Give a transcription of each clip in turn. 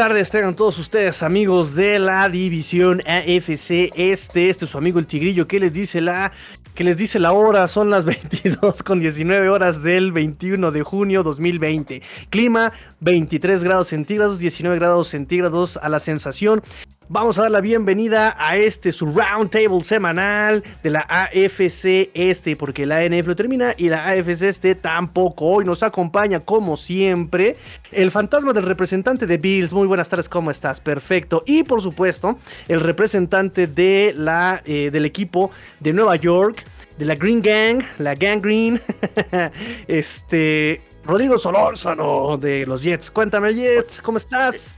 tardes, tengan todos ustedes amigos de la división AFC Este, este es su amigo el Tigrillo, ¿qué les dice la que les dice la hora? Son las 22 con 19 horas del 21 de junio 2020. Clima 23 grados centígrados, 19 grados centígrados a la sensación. Vamos a dar la bienvenida a este su round table semanal de la AFC Este, porque la NFL termina y la AFC Este tampoco. Hoy nos acompaña, como siempre, el fantasma del representante de Bills. Muy buenas tardes, ¿cómo estás? Perfecto. Y por supuesto, el representante de la, eh, del equipo de Nueva York, de la Green Gang, la Gang Green, este. Rodrigo Solórzano de los Jets. Cuéntame, Jets, ¿cómo estás?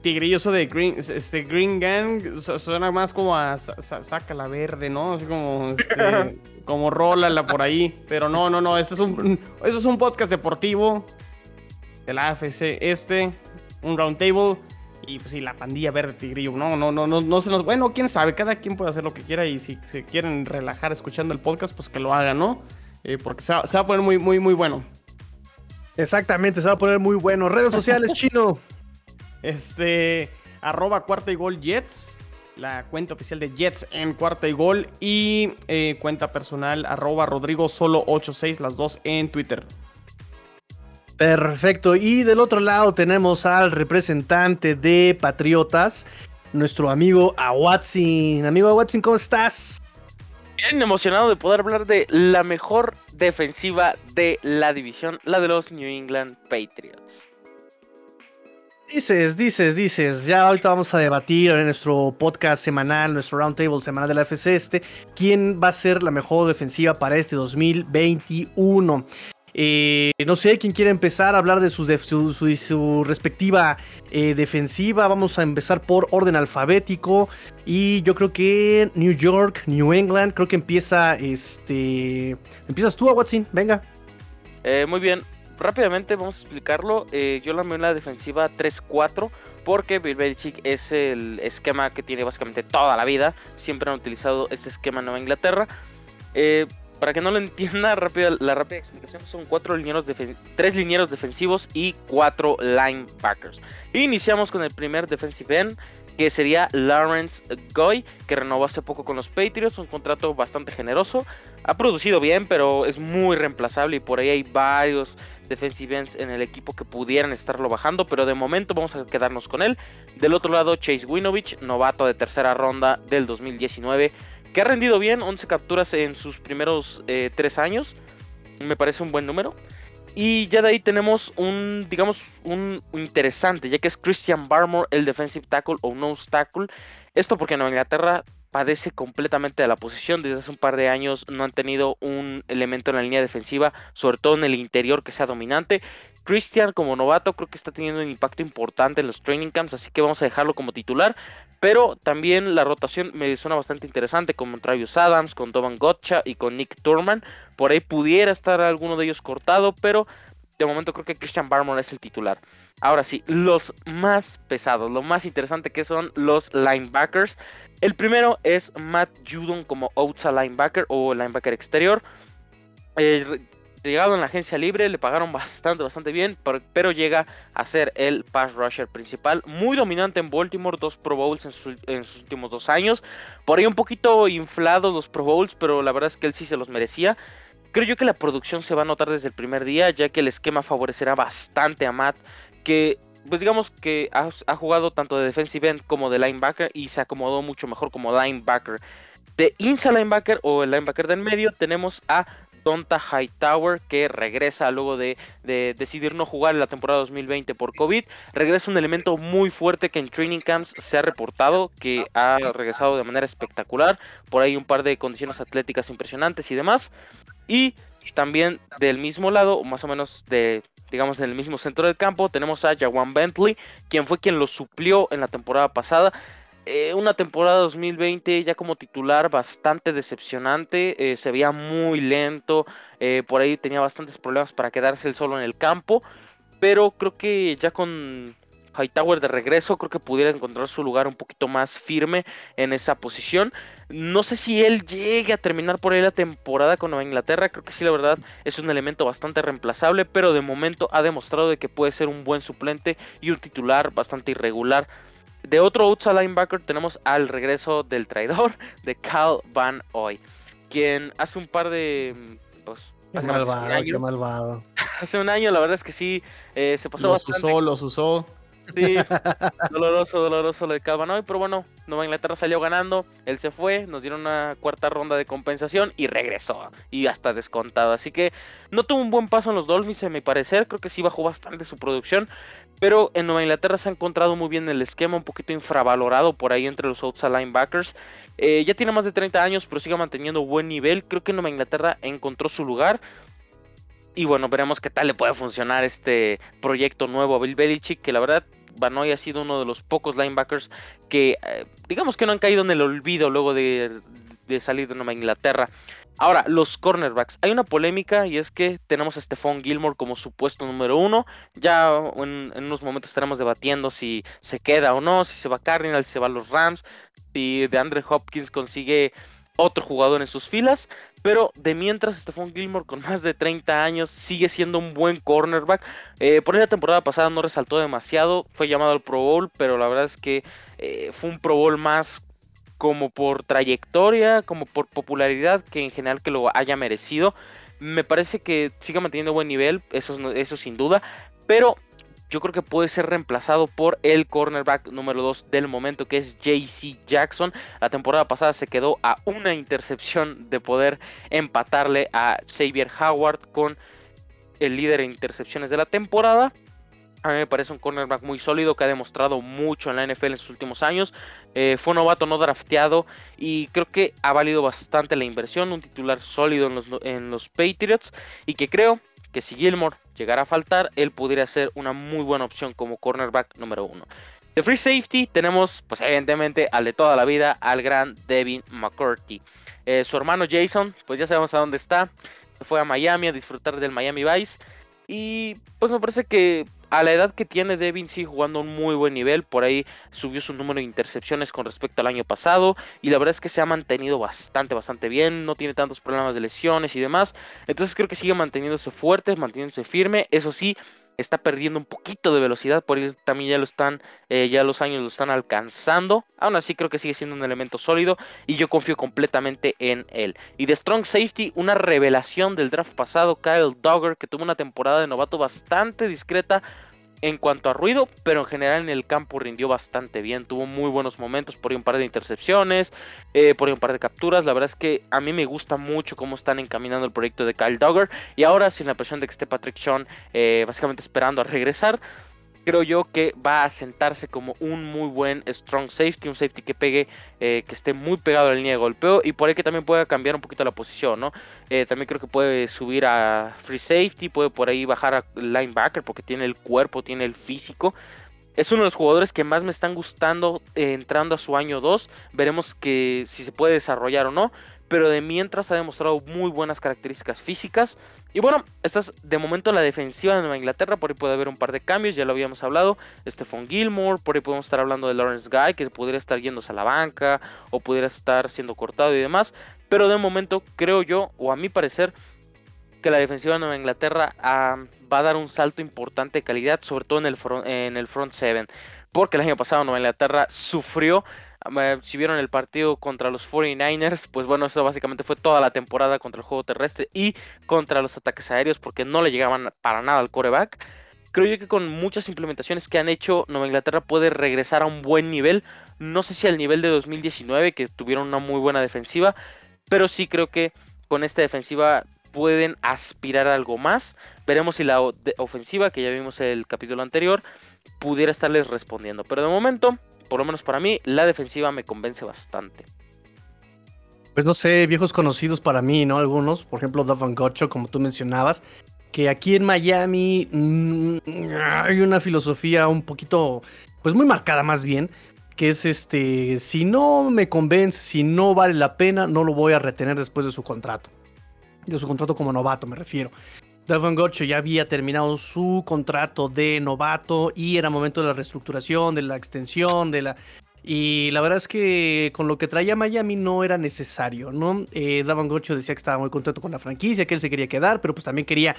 Tigrilloso de Green, este Green Gang suena más como a saca la verde, ¿no? Así como este, como rólala por ahí, pero no, no, no, este es un es un podcast deportivo de la AFC este, un round table y pues sí, la pandilla verde tigrillo. No, no, no, no, no se nos, bueno, quién sabe, cada quien puede hacer lo que quiera y si se quieren relajar escuchando el podcast, pues que lo hagan, ¿no? Eh, porque se va, se va a poner muy muy muy bueno. Exactamente, se va a poner muy bueno. Redes sociales, chino. Este, arroba cuarta y gol Jets, la cuenta oficial de Jets en cuarta y gol. Y eh, cuenta personal, arroba Rodrigo solo 86, las dos en Twitter. Perfecto. Y del otro lado tenemos al representante de Patriotas, nuestro amigo Awatsin. Amigo Awatsin, ¿cómo estás? Bien emocionado de poder hablar de la mejor defensiva de la división, la de los New England Patriots. Dices, dices, dices. Ya ahorita vamos a debatir en nuestro podcast semanal, nuestro roundtable semanal de la FC este, quién va a ser la mejor defensiva para este 2021. Eh, no sé quién quiere empezar a hablar de su, su, respectiva eh, defensiva. Vamos a empezar por orden alfabético. Y yo creo que New York, New England, creo que empieza este. Empiezas tú, Watson, venga. Eh, muy bien, rápidamente vamos a explicarlo. Eh, yo la la defensiva 3-4 porque Bill Belichick es el esquema que tiene básicamente toda la vida. Siempre han utilizado este esquema en Nueva Inglaterra. Eh, para que no lo entienda, rápido, la rápida explicación son cuatro linieros tres linieros defensivos y cuatro linebackers. Iniciamos con el primer defensive end, que sería Lawrence Goy, que renovó hace poco con los Patriots, un contrato bastante generoso. Ha producido bien, pero es muy reemplazable y por ahí hay varios defensive ends en el equipo que pudieran estarlo bajando, pero de momento vamos a quedarnos con él. Del otro lado, Chase Winovich, novato de tercera ronda del 2019, que ha rendido bien, 11 capturas en sus primeros 3 eh, años. Me parece un buen número. Y ya de ahí tenemos un, digamos, un interesante, ya que es Christian Barmore, el defensive tackle o nose tackle. Esto porque en Inglaterra padece completamente de la posición. Desde hace un par de años no han tenido un elemento en la línea defensiva, sobre todo en el interior que sea dominante. Christian como novato creo que está teniendo un impacto importante en los training camps, así que vamos a dejarlo como titular. Pero también la rotación me suena bastante interesante con Travis Adams, con Dovan Gotcha y con Nick Turman. Por ahí pudiera estar alguno de ellos cortado, pero de momento creo que Christian Barmore es el titular. Ahora sí, los más pesados, lo más interesante que son los linebackers. El primero es Matt Judon como outside linebacker o linebacker exterior. Eh, llegado en la agencia libre, le pagaron bastante, bastante bien, pero, llega a ser el pass rusher principal. Muy dominante en Baltimore, dos Pro Bowls en, sus últimos dos años. Por ahí un poquito inflados los Pro Bowls, pero la verdad es que él sí se los merecía. Creo yo que la producción se va a notar desde el primer día, ya que el esquema favorecerá bastante a Matt, que pues digamos que ha, jugado tanto de defensive end como de linebacker y se acomodó mucho mejor como linebacker. De inside linebacker o el linebacker del medio tenemos a Donta Hightower que regresa luego de, decidir no jugar en la temporada 2020 por COVID. Regresa un elemento muy fuerte que en training camps se ha reportado que ha regresado de manera espectacular. Por ahí un par de condiciones atléticas impresionantes y demás. Y también del mismo lado, más o menos de digamos, en el mismo centro del campo. Tenemos a Jawan Bentley, quien fue quien lo suplió en la temporada pasada. Eh, una temporada 2020 ya como titular bastante decepcionante, eh, se veía muy lento, eh, por ahí tenía bastantes problemas para quedarse él solo en el campo, pero creo que ya con Hightower de regreso creo que pudiera encontrar su lugar un poquito más firme en esa posición. No sé si él llegue a terminar por ahí la temporada con Nueva Inglaterra. Creo que sí, la verdad, es un elemento bastante reemplazable. Pero de momento ha demostrado de que puede ser un buen suplente y un titular bastante irregular. De otro outside linebacker tenemos al regreso del traidor de Cal Van Hoy. Quien hace un par de... Pues, Qué un malvado, año- qué malvado. Hace un año la verdad es que sí, eh, se pasó Los bastante usó, los usó. Sí, doloroso, doloroso lo de Cavanaugh, pero bueno, Nueva Inglaterra salió ganando, él se fue, nos dieron una cuarta ronda de compensación y regresó, y hasta descontado, así que no tuvo un buen paso en los Dolphins, a mi parecer, creo que sí bajó bastante su producción, pero en Nueva Inglaterra se ha encontrado muy bien el esquema, un poquito infravalorado por ahí entre los outside linebackers, Eh, ya tiene más de 30 años, pero sigue manteniendo buen nivel, creo que Nueva Inglaterra encontró su lugar, y bueno, veremos qué tal le puede funcionar este proyecto nuevo a Bill Belichick, que la verdad Banoy ha sido uno de los pocos linebackers que eh, digamos que no han caído en el olvido luego de, de salir de Nueva Inglaterra. Ahora, los cornerbacks. Hay una polémica y es que tenemos a Stephon Gilmore como supuesto número uno. Ya en, unos momentos estaremos debatiendo si se queda o no, si se va a Cardinals, si se va a los Rams, si de Andre Hopkins consigue otro jugador en sus filas. Pero de mientras, Stephon Gilmore con más de 30 años sigue siendo un buen cornerback. Eh, por ahí la temporada pasada no resaltó demasiado, fue llamado al Pro Bowl, pero la verdad es que eh, fue un Pro Bowl más como por trayectoria, como por popularidad, que en general que lo haya merecido. Me parece que sigue manteniendo buen nivel, eso, eso sin duda, pero yo creo que puede ser reemplazado por el cornerback número 2 del momento, que es JC Jackson. La temporada pasada se quedó a una intercepción de poder empatarle a Xavier Howard con el líder en intercepciones de la temporada. A mí me parece un cornerback muy sólido que ha demostrado mucho en la NFL en sus últimos años. Eh, fue novato no drafteado y creo que ha valido bastante la inversión. Un titular sólido en los, en los Patriots y que creo que si Gilmore llegara a faltar, él pudiera ser una muy buena opción como cornerback número uno. De free safety tenemos, pues evidentemente, al de toda la vida, al gran Devin McCourty. Eh, su hermano Jason, pues ya sabemos a dónde está. Se fue a Miami a disfrutar del Miami Vice. Y pues me parece que a la edad que tiene Devin sigue jugando a un muy buen nivel. Por ahí subió su número de intercepciones con respecto al año pasado. Y la verdad es que se ha mantenido bastante, bastante bien. No tiene tantos problemas de lesiones y demás. Entonces creo que sigue manteniéndose fuerte, manteniéndose firme. Eso sí, está perdiendo un poquito de velocidad. Por ahí también ya lo están, eh, ya los años lo están alcanzando. Aún así creo que sigue siendo un elemento sólido. Y yo confío completamente en él. Y de Strong Safety, una revelación del draft pasado, Kyle Dogger, que tuvo una temporada de novato bastante discreta en cuanto a ruido, pero en general en el campo rindió bastante bien, tuvo muy buenos momentos, por ahí un par de intercepciones, eh, por ahí un par de capturas, la verdad es que a mí me gusta mucho cómo están encaminando el proyecto de Kyle Dogger, y ahora sin la presión de que esté Patrick Sean eh, básicamente esperando a regresar, creo yo que va a sentarse como un muy buen strong safety, un safety que pegue, eh, que esté muy pegado a la línea de golpeo y por ahí que también pueda cambiar un poquito la posición, ¿no? Eh, también creo que puede subir a free safety, puede por ahí bajar a linebacker porque tiene el cuerpo, tiene el físico. Es uno de los jugadores que más me están gustando eh, entrando a su año 2. Veremos que si se puede desarrollar o no. Pero de mientras ha demostrado muy buenas características físicas. Y bueno, esta es de momento la defensiva de Nueva Inglaterra. Por ahí puede haber un par de cambios, ya lo habíamos hablado. Stephon Gilmore, por ahí podemos estar hablando de Lawrence Guy, que podría estar yéndose a la banca o pudiera estar siendo cortado y demás. Pero de momento creo yo, o a mi parecer, que la defensiva de Nueva Inglaterra ah, va a dar un salto importante de calidad, sobre todo en el front, en el front. Porque el año pasado Nueva Inglaterra sufrió si vieron el partido contra los 49ers, pues bueno, eso básicamente fue toda la temporada contra el juego terrestre y contra los ataques aéreos porque no le llegaban para nada al coreback. Creo yo que con muchas implementaciones que han hecho, Nueva Inglaterra puede regresar a un buen nivel. No sé si al nivel de 2019, que tuvieron una muy buena defensiva, pero sí creo que con esta defensiva pueden aspirar a algo más. Veremos si la ofensiva, que ya vimos el capítulo anterior, pudiera estarles respondiendo. Pero de momento, por lo menos para mí, la defensiva me convence bastante. Pues no sé, viejos conocidos para mí, ¿no? Algunos, por ejemplo, Dovan Gocho, como tú mencionabas, que aquí en Miami mmm, hay una filosofía un poquito, pues muy marcada más bien, que es este, si no me convence, si no vale la pena, no lo voy a retener después de su contrato. De su contrato como novato, me refiero. Devon Gocho ya había terminado su contrato de novato y era momento de la reestructuración, de la extensión, de la... Y la verdad es que con lo que traía Miami no era necesario, ¿no? Eh, Davon Gocho decía que estaba muy contento con la franquicia, que él se quería quedar, pero pues también quería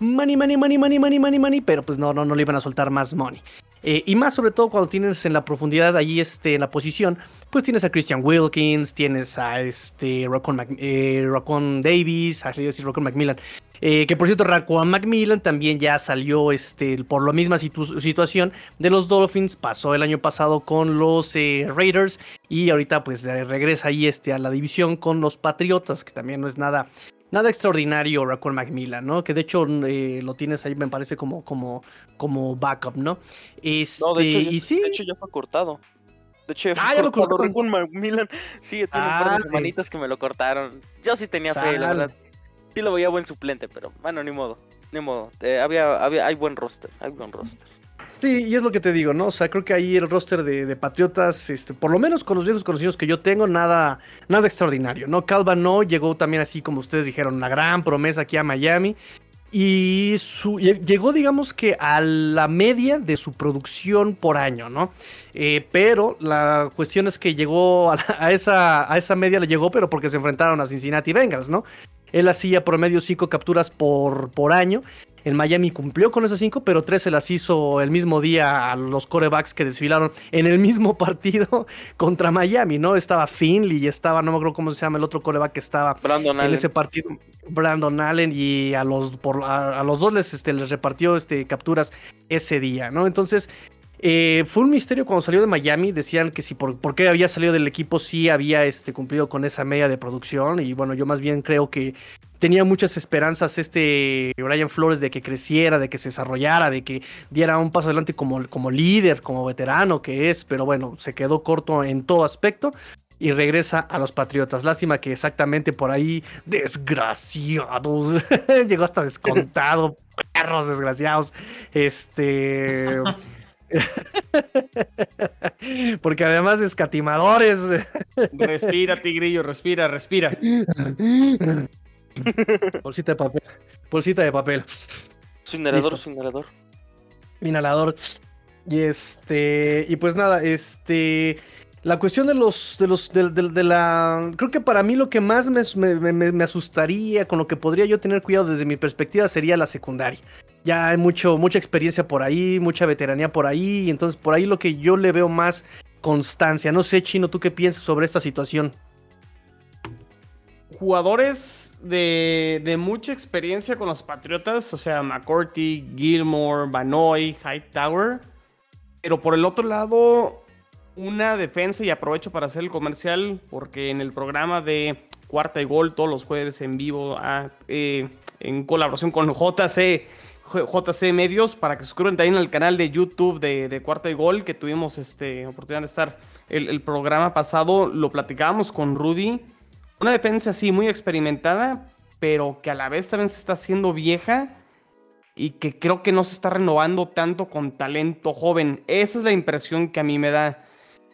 money, money, money, money, money, money, money, pero pues no, no, no le iban a soltar más money. Eh, y más sobre todo cuando tienes en la profundidad allí este, en la posición, pues tienes a Christian Wilkins, tienes a este Rocon, eh, Davis, a decir Rocon Macmillan. Eh, que por cierto, Rocon Macmillan también ya salió este, por la misma situación de los Dolphins. Pasó el año pasado con los Raiders y ahorita pues regresa ahí este, a la división con los Patriotas, que también no es nada nada extraordinario Raccoon Macmillan, ¿no? Que de hecho eh, lo tienes ahí, me parece como, como, como backup, ¿no? Este, no, de hecho, ya, y sí. de hecho ya fue cortado. De hecho, ah, ya lo cortaron. Raccoon Macmillan. Sí, tiene ah, un par de semanitas que me lo cortaron. Yo sí tenía fe, la verdad. Sí lo veía buen suplente, pero bueno, ni modo. Ni modo. Eh, había, había, hay buen roster, hay buen roster. Sí, y es lo que te digo, ¿no? O sea, creo que ahí el roster de, Patriotas, este, por lo menos con los viejos conocidos que yo tengo, nada, nada extraordinario, ¿no? Calva no llegó también así como ustedes dijeron, una gran promesa aquí a Miami. Y su, llegó, digamos que a la media de su producción por año, ¿no? Eh, pero la cuestión es que llegó a, esa, a esa media, le llegó, pero porque se enfrentaron a Cincinnati Bengals, ¿no? Él hacía promedio 5 capturas por, por año en Miami cumplió con esas cinco, pero tres se las hizo el mismo día a los corebacks que desfilaron en el mismo partido contra Miami, ¿no? Estaba Finley y estaba, no me acuerdo cómo se llama el otro coreback que estaba en ese partido, Brandon Allen, y a los, por, a, los dos les, este, les repartió este, capturas ese día, ¿no? Entonces, eh, fue un misterio cuando salió de Miami. Decían que si por, qué había salido del equipo, sí había este, cumplido con esa media de producción. Y bueno, yo más bien creo que tenía muchas esperanzas este Brian Flores de que creciera, de que se desarrollara, de que diera un paso adelante como, como líder, como veterano que es, pero bueno, se quedó corto en todo aspecto y regresa a los Patriotas. Lástima que exactamente por ahí, desgraciados, llegó hasta descontado, perros desgraciados, este... Porque además escatimadores. Respira, tigrillo, respira, respira. Bolsita de papel. Bolsita de papel. Su inhalador, su inhalador. Inhalador. Y este. Y pues nada, este. La cuestión de los. de los. de, la. Creo que para mí lo que más me, asustaría, con lo que podría yo tener cuidado desde mi perspectiva, sería la secundaria. Ya hay mucho, mucha experiencia por ahí, mucha veteranía por ahí. Y entonces por ahí lo que yo le veo más constancia. No sé, Chino, ¿tú qué piensas sobre esta situación? Jugadores de, mucha experiencia con los Patriotas, o sea, McCourty, Gilmore, Banoy, Hightower. Pero por el otro lado, una defensa, y aprovecho para hacer el comercial, porque en el programa de Cuarta y Gol, todos los jueves en vivo, ah, eh, en colaboración con JC, JC Medios, para que suscriban también al canal de YouTube de, Cuarta y Gol, que tuvimos este, oportunidad de estar el, el programa pasado, lo platicábamos con Rudy una defensa así muy experimentada, pero que a la vez también se está haciendo vieja y que creo que no se está renovando tanto con talento joven. Esa es la impresión que a mí me da.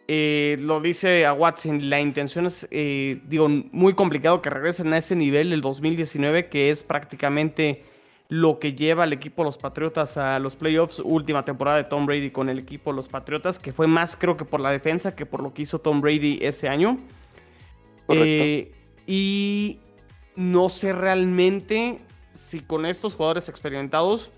Eh, lo dice a Watson, la intención es, eh, digo, muy complicado que regresen a ese nivel del 2019, que es prácticamente lo que lleva al equipo de los Patriotas a los playoffs, última temporada de Tom Brady con el equipo de los Patriotas, que fue más creo que por la defensa que por lo que hizo Tom Brady ese año. Eh, y no sé realmente si con estos jugadores experimentados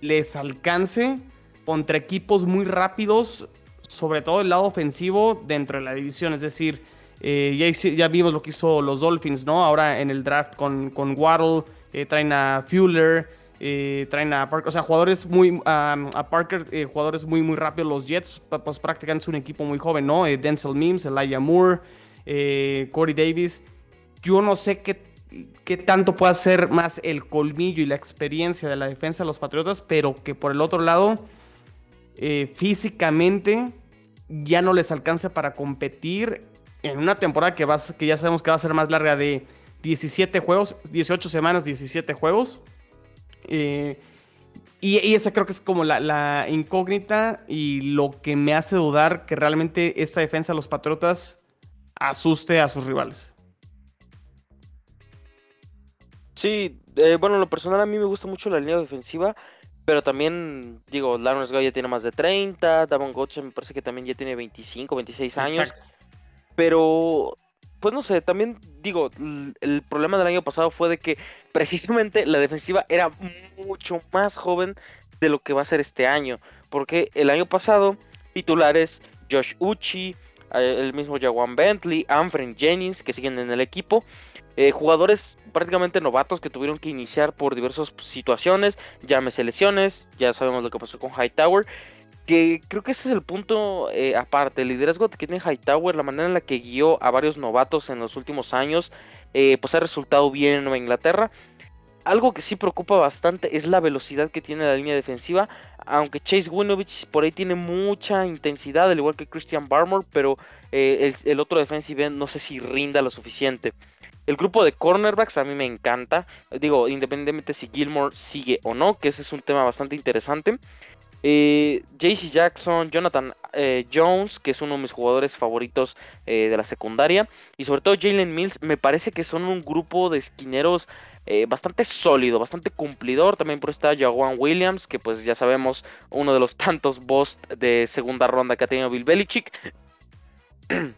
les alcance contra equipos muy rápidos, sobre todo el lado ofensivo dentro de la división. Es decir, eh, ya, vimos lo que hizo los Dolphins, ¿no? Ahora en el draft con, con Waddle, eh, traen a Fuller, eh, traen a Parker, o sea, jugadores muy, a Parker, jugadores muy, muy rápidos. Los Jets, pues prácticamente es un equipo muy joven, ¿no? Denzel Mims, Elijah Moore eh, Corey Davis. Yo no sé qué, qué tanto puede ser más el colmillo y la experiencia de la defensa de los Patriotas, pero que por el otro lado, eh, físicamente ya no les alcanza para competir en una temporada que, va, que ya sabemos que va a ser más larga de 17 juegos, 18 semanas, 17 juegos. Eh, y, esa creo que es como la, la, incógnita y lo que me hace dudar que realmente esta defensa de los Patriotas asuste a sus rivales. Sí, eh, bueno, lo personal a mí me gusta mucho la línea defensiva, Pero también, digo, Lawrence Guy ya tiene más de 30, Davon Gotcha me parece que también ya tiene 25, 26 años. Exacto. Pero, pues no sé, también digo, el problema del año pasado fue de que precisamente la defensiva era mucho más joven de lo que va a ser este año. Porque el año pasado, titulares Josh Uchi, el mismo Jawan Bentley, Anfred Jennings, que siguen en el equipo. eh, jugadores prácticamente novatos que tuvieron que iniciar por diversas situaciones, llámese lesiones, ya sabemos lo que pasó con Hightower, que creo que ese es el punto eh, aparte, el liderazgo que tiene Hightower, la manera en la que guió a varios novatos en los últimos años, eh, pues ha resultado bien en Nueva Inglaterra. Algo que sí preocupa bastante es la velocidad que tiene la línea defensiva, aunque Chase Winovich por ahí tiene mucha intensidad, al igual que Christian Barmore, pero eh, el, el otro defensive no sé si rinda lo suficiente. El grupo de cornerbacks a mí me encanta. Digo, independientemente si Gilmore sigue o no, que ese es un tema bastante interesante. Eh, JC Jackson, Jonathan eh, Jones, que es uno de mis jugadores favoritos eh, de la secundaria. Y sobre todo Jalen Mills, me parece que son un grupo de esquineros eh, bastante sólido, bastante cumplidor. También por está Jawan Williams, que pues ya sabemos, uno de los tantos bust de segunda ronda que ha tenido Bill Belichick.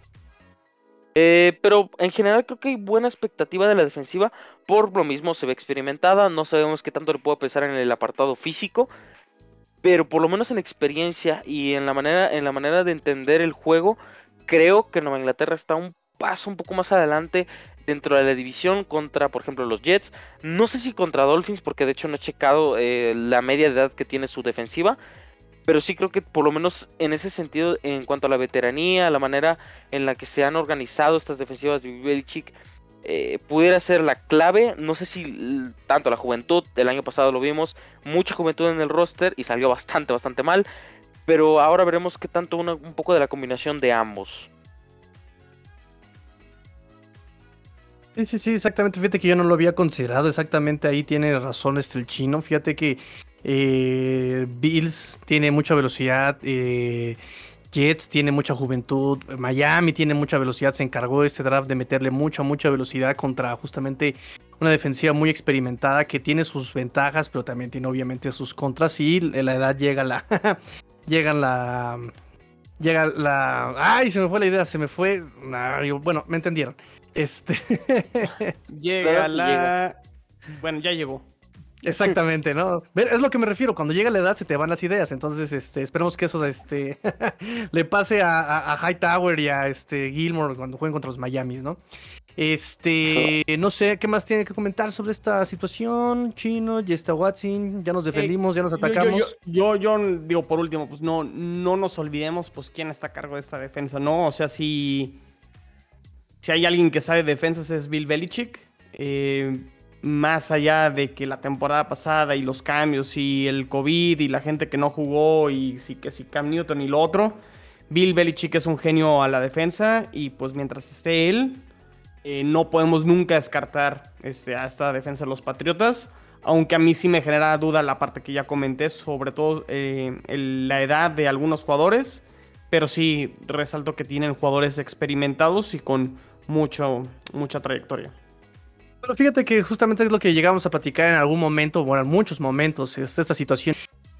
Pero en general creo que hay buena expectativa de la defensiva. Por lo mismo se ve experimentada. No sabemos qué tanto le puedo pensar en el apartado físico. Pero por lo menos en experiencia y en la manera, en la manera de entender el juego. Creo que Nueva Inglaterra está un paso un poco más adelante dentro de la división contra, por ejemplo, los Jets. No sé si contra Dolphins, porque de hecho no he checado eh, la media de edad que tiene su defensiva. Pero sí creo que por lo menos en ese sentido, en cuanto a la veteranía, la manera en la que se han organizado estas defensivas de Belichick, eh, pudiera ser la clave. No sé si tanto la juventud, el año pasado lo vimos, mucha juventud en el roster y salió bastante, bastante mal. Pero ahora veremos qué tanto una- un poco de la combinación de ambos. Sí, sí, sí, exactamente. Fíjate que yo no lo había considerado. Exactamente ahí tiene razón este el chino. Fíjate que eh, Bills tiene mucha velocidad. eh, Jets tiene mucha juventud. Miami tiene mucha velocidad. Se encargó este draft de meterle mucha, mucha velocidad contra justamente una defensiva muy experimentada que tiene sus ventajas, pero también tiene obviamente sus contras. Y la edad llega la. llega la. Llega la. ¡Ay! Se me fue la idea, se me fue. Nah, yo- bueno, me entendieron. Este. Llega la. Bueno, ya llegó. Exactamente, ¿no? Es lo que me refiero, cuando llega la edad se te van las ideas, entonces este, esperemos que eso este, le pase a, a- a Hightower y a este, Gilmore cuando jueguen contra los Miamis, ¿no? Este, no sé, ¿qué más tiene que comentar sobre esta situación? Chino, ya está Watson, ya nos defendimos, ya nos yo- atacamos. Yo, yo, yo digo, por último, pues no, no nos olvidemos, pues, quién está a cargo de esta defensa, ¿no? O sea, si, si hay alguien que sabe defensas es Bill Belichick. eh, más allá de que la temporada pasada y los cambios y el COVID y la gente que no jugó y sí que si Cam Newton y lo otro, Bill Belichick es un genio a la defensa y pues mientras esté él, eh, no podemos nunca descartar este, a esta defensa de los Patriotas. Aunque a mí sí me genera duda la parte que ya comenté, sobre todo eh, la edad de algunos jugadores. Pero sí resalto que tienen jugadores experimentados y con mucho, mucha trayectoria. Pero fíjate que justamente es lo que llegamos a platicar en algún momento, bueno, en muchos momentos, es esta situación.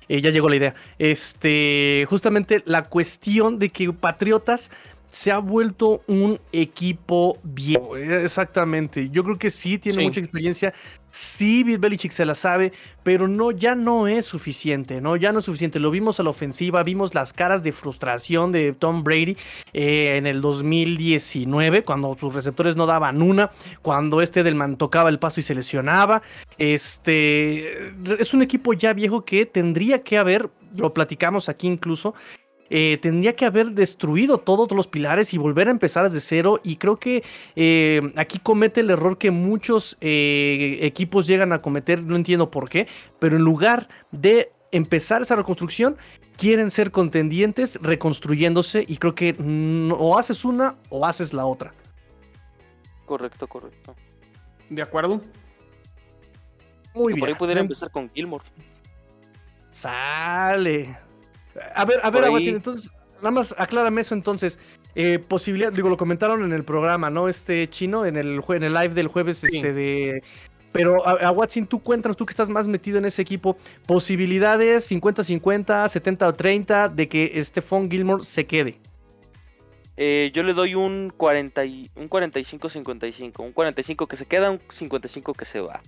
eh, ya llegó la idea. Este, justamente la cuestión de que Patriotas se ha vuelto un equipo viejo. Exactamente. Yo creo que sí tiene Sí. mucha experiencia. Sí, Bill Belichick se la sabe, pero no, ya no es suficiente, ¿no? Ya no es suficiente. Lo vimos a la ofensiva, vimos las caras de frustración de Tom Brady eh, en el 2019, cuando sus receptores no daban una, cuando este Delman tocaba el paso y se lesionaba. Este es un equipo ya viejo que tendría que haber, lo platicamos aquí incluso, eh, tendría que haber destruido todos los pilares y volver a empezar desde cero. Y creo que eh, aquí comete el error que muchos eh, equipos llegan a cometer, no entiendo por qué, pero en lugar de empezar esa reconstrucción, quieren ser contendientes reconstruyéndose y creo que mm, o haces una o haces la otra. Correcto, correcto. ¿De acuerdo? Muy Que por ahí bien. pudiera Em- empezar con Gilmore. Sale. A ver, a ver, Aguachín, entonces, nada más aclárame eso entonces. Eh, posibilidad, digo, lo comentaron en el programa, ¿no? Este chino, en el, en el live del jueves, Sí. este de. pero a, Watson, tú cuéntanos, tú que estás más metido en ese equipo, posibilidades 50-50, 70-30 de que Stephon Gilmore se quede. Eh, yo le doy un, 40 un 45-55. Un 45 que se queda, un 55 que se va.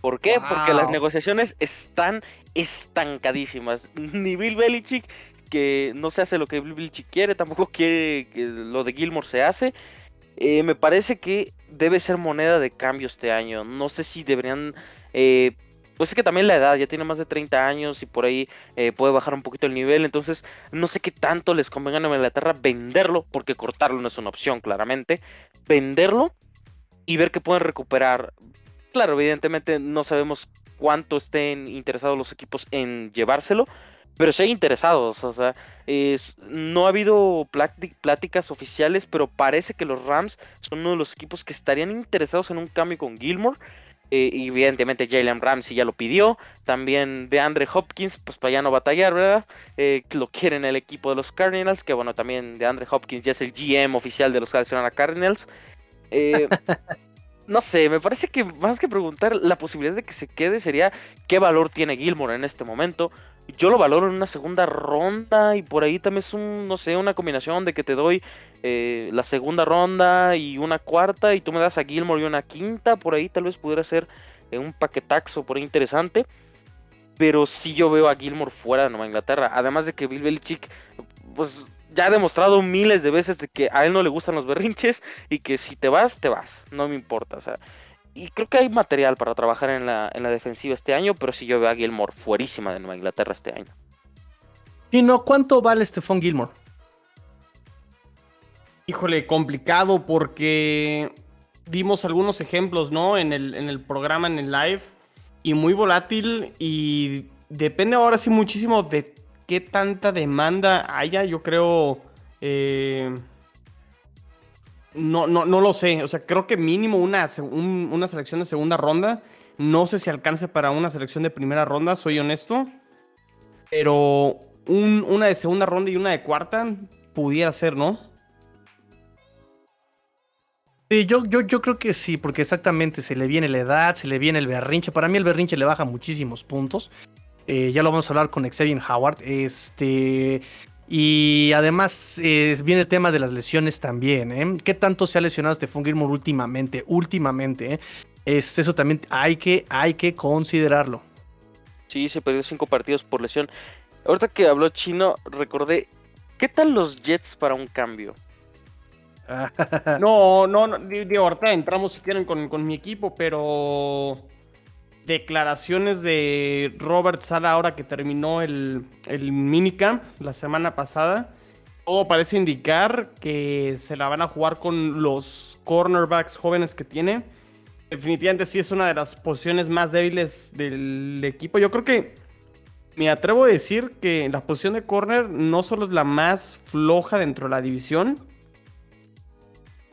¿Por qué? Porque las negociaciones están estancadísimas. Ni Bill Belichick, que no se hace lo que Bill Belichick quiere, tampoco quiere que lo de Gilmore se hace. Eh, me parece que debe ser moneda de cambio este año. No sé si deberían eh, pues es que también la edad, ya tiene más de 30 años y por ahí eh, puede bajar un poquito el nivel, entonces no sé qué tanto les convenga a Inglaterra venderlo, porque cortarlo no es una opción claramente, venderlo y ver que pueden recuperar. Claro, evidentemente no sabemos cuánto estén interesados los equipos en llevárselo, pero sí hay interesados, o sea, no ha habido pláticas oficiales, pero parece que los Rams son uno de los equipos que estarían interesados en un cambio con Gilmore eh, evidentemente Jalen Ramsey ya lo pidió. También de Andre Hopkins, pues para ya no batallar, ¿verdad? Eh, lo quieren el equipo de los Cardinals, que bueno, también de Andre Hopkins ya es el GM oficial de los Arizona Cardinals. Eh, no sé, me parece que más que preguntar, la posibilidad de que se quede sería qué valor tiene Gilmore en este momento. Yo lo valoro en una segunda ronda y por ahí también es un, no sé, una combinación de que te doy eh, la segunda ronda y una cuarta y tú me das a Gilmore y una quinta, por ahí tal vez pudiera ser eh, un paquetaxo por ahí interesante. Pero sí yo veo a Gilmore fuera de Nueva Inglaterra. Además de que Bill Belichick, pues ya ha demostrado miles de veces de que a él no le gustan los berrinches y que si te vas, te vas, no me importa. O sea, y creo que hay material para trabajar en la, en la defensiva este año, pero si yo veo a Gilmore fuerísima de Nueva Inglaterra este año. ¿Y no cuánto vale Stephon Gilmore? Híjole, complicado porque vimos algunos ejemplos, ¿no? En el, en el programa, en el live, y muy volátil y depende ahora sí muchísimo de qué tanta demanda haya. Yo creo... Eh, no, no, no lo sé. O sea, creo que mínimo una, una selección de segunda ronda. No sé si alcance para una selección de primera ronda, soy honesto. Pero una de segunda ronda y una de cuarta pudiera ser, ¿no? Sí, yo, yo, yo creo que sí, porque exactamente se le viene la edad, se le viene el berrinche. Para mí el berrinche le baja muchísimos puntos. Eh, ya lo vamos a hablar con Xavier Howard. Este, y además viene el tema de las lesiones también. ¿eh? ¿Qué tanto se ha lesionado Stephon Gilmore últimamente? Últimamente. ¿eh? Es, eso también hay que, hay que considerarlo. Sí, se perdió cinco partidos por lesión. Ahorita que habló chino, recordé. ¿Qué tal los Jets para un cambio? no, no, no digo, ahorita entramos si quieren con, con mi equipo, pero declaraciones de Robert Sala ahora que terminó el, el minicamp la semana pasada. Todo parece indicar que se la van a jugar con los cornerbacks jóvenes que tiene. Definitivamente sí es una de las posiciones más débiles del equipo. Yo creo que me atrevo a decir que la posición de corner no solo es la más floja dentro de la división,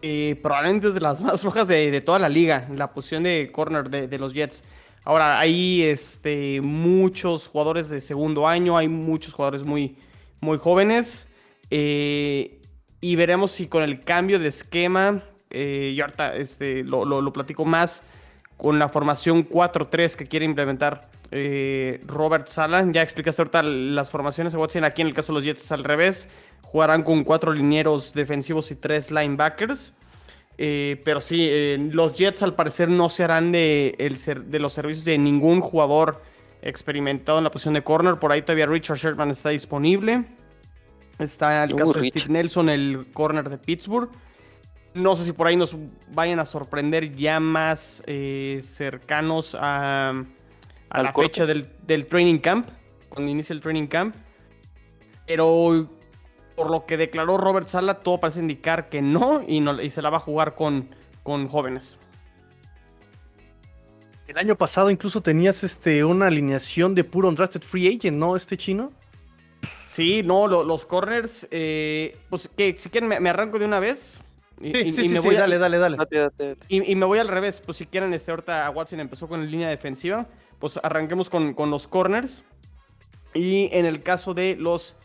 eh, probablemente es de las más flojas de, toda la liga, la posición de corner de, de los Jets. Ahora, hay este, muchos jugadores de segundo año, hay muchos jugadores muy, muy jóvenes. Eh, y veremos si con el cambio de esquema, eh, y ahorita este, lo, platico más, con la formación 4-3 que quiere implementar eh, Robert Sala. Ya explicaste ahorita las formaciones de Watson. Aquí en el caso de los Jets al revés. Jugarán con cuatro linieros defensivos y tres linebackers. Eh, pero sí, eh, los Jets al parecer no se harán de, el de los servicios de ningún jugador experimentado en la posición de corner. Por ahí todavía Richard Sherman está disponible. Está el caso de Steve Nelson, el corner de Pittsburgh. No sé si por ahí nos vayan a sorprender ya más eh, cercanos a, a la fecha del, del, training camp, cuando inicia el training camp. Pero por lo que declaró Robert Sala, todo parece indicar que no y, no, y se la va a jugar con, con jóvenes. El año pasado incluso tenías este, una alineación de puro undrafted free agent, ¿no? Este chino. Sí, no, los corners, eh, pues que si quieren me, arranco de una vez. Y, sí, me voy dale, dale, dale. Y, me voy al revés, pues si quieren, este, ahorita Watson empezó con la línea defensiva, pues arranquemos con, con los corners. Y en el caso de los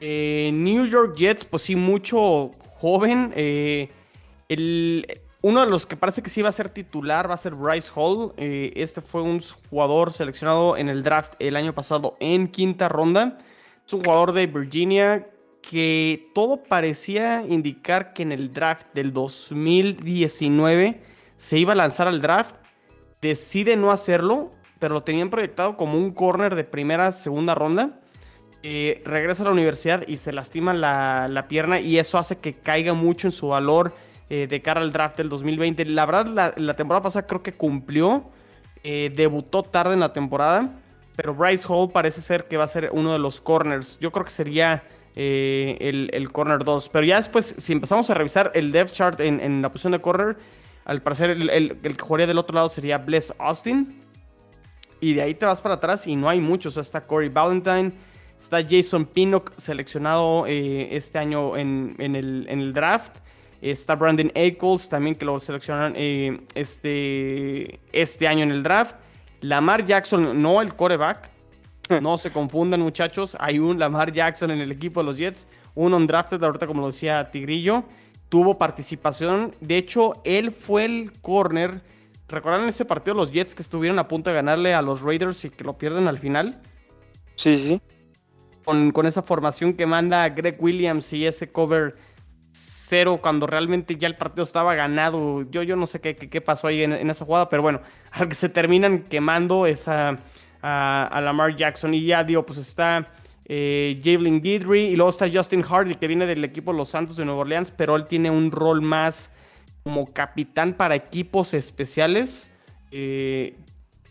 eh, New York Jets, pues sí, mucho joven. Eh, uno de los que parece que sí va a ser titular va a ser Bryce Hall. Eh, este fue un jugador seleccionado en el draft el año pasado en quinta ronda. Es un jugador de Virginia que todo parecía indicar que en el draft del 2019 se iba a lanzar al draft. Decide no hacerlo, pero lo tenían proyectado como un corner de primera, segunda ronda. Eh, regresa a la universidad y se lastima la, pierna y eso hace que caiga mucho en su valor eh, de cara al draft del 2020. La verdad, la, temporada pasada creo que cumplió. Eh, debutó tarde en la temporada, pero Bryce Hall parece ser que va a ser uno de los corners. Yo creo que sería el, corner 2. Pero ya después, si empezamos a revisar el depth chart en, la posición de corner, al parecer el, el, que jugaría del otro lado sería Bless Austin. Y de ahí te vas para atrás y no hay muchos. está Corey Valentine, está Jason Pinnock seleccionado eh, este año en, el, draft. Está Brandon Ackles también que lo seleccionaron eh, este, este año en el draft. Lamar Jackson, no el coreback. No se confundan muchachos. Hay un Lamar Jackson en el equipo de los Jets. Un undrafted, ahorita como lo decía Tigrillo. Tuvo participación. De hecho, él fue el corner ¿Recuerdan ese partido los Jets que estuvieron a punto de ganarle a los Raiders y que lo pierden al final? Sí, sí. Con, esa formación que manda Greg Williams y ese cover cero cuando realmente ya el partido estaba ganado. Yo, yo no sé qué, qué, pasó ahí en, esa jugada, pero bueno, al que se terminan quemando es a, Lamar Jackson. Y ya digo, pues está eh, Jalen Guidry y luego está Justin Hardy que viene del equipo Los Santos de Nueva Orleans, pero él tiene un rol más como capitán para equipos especiales. Eh,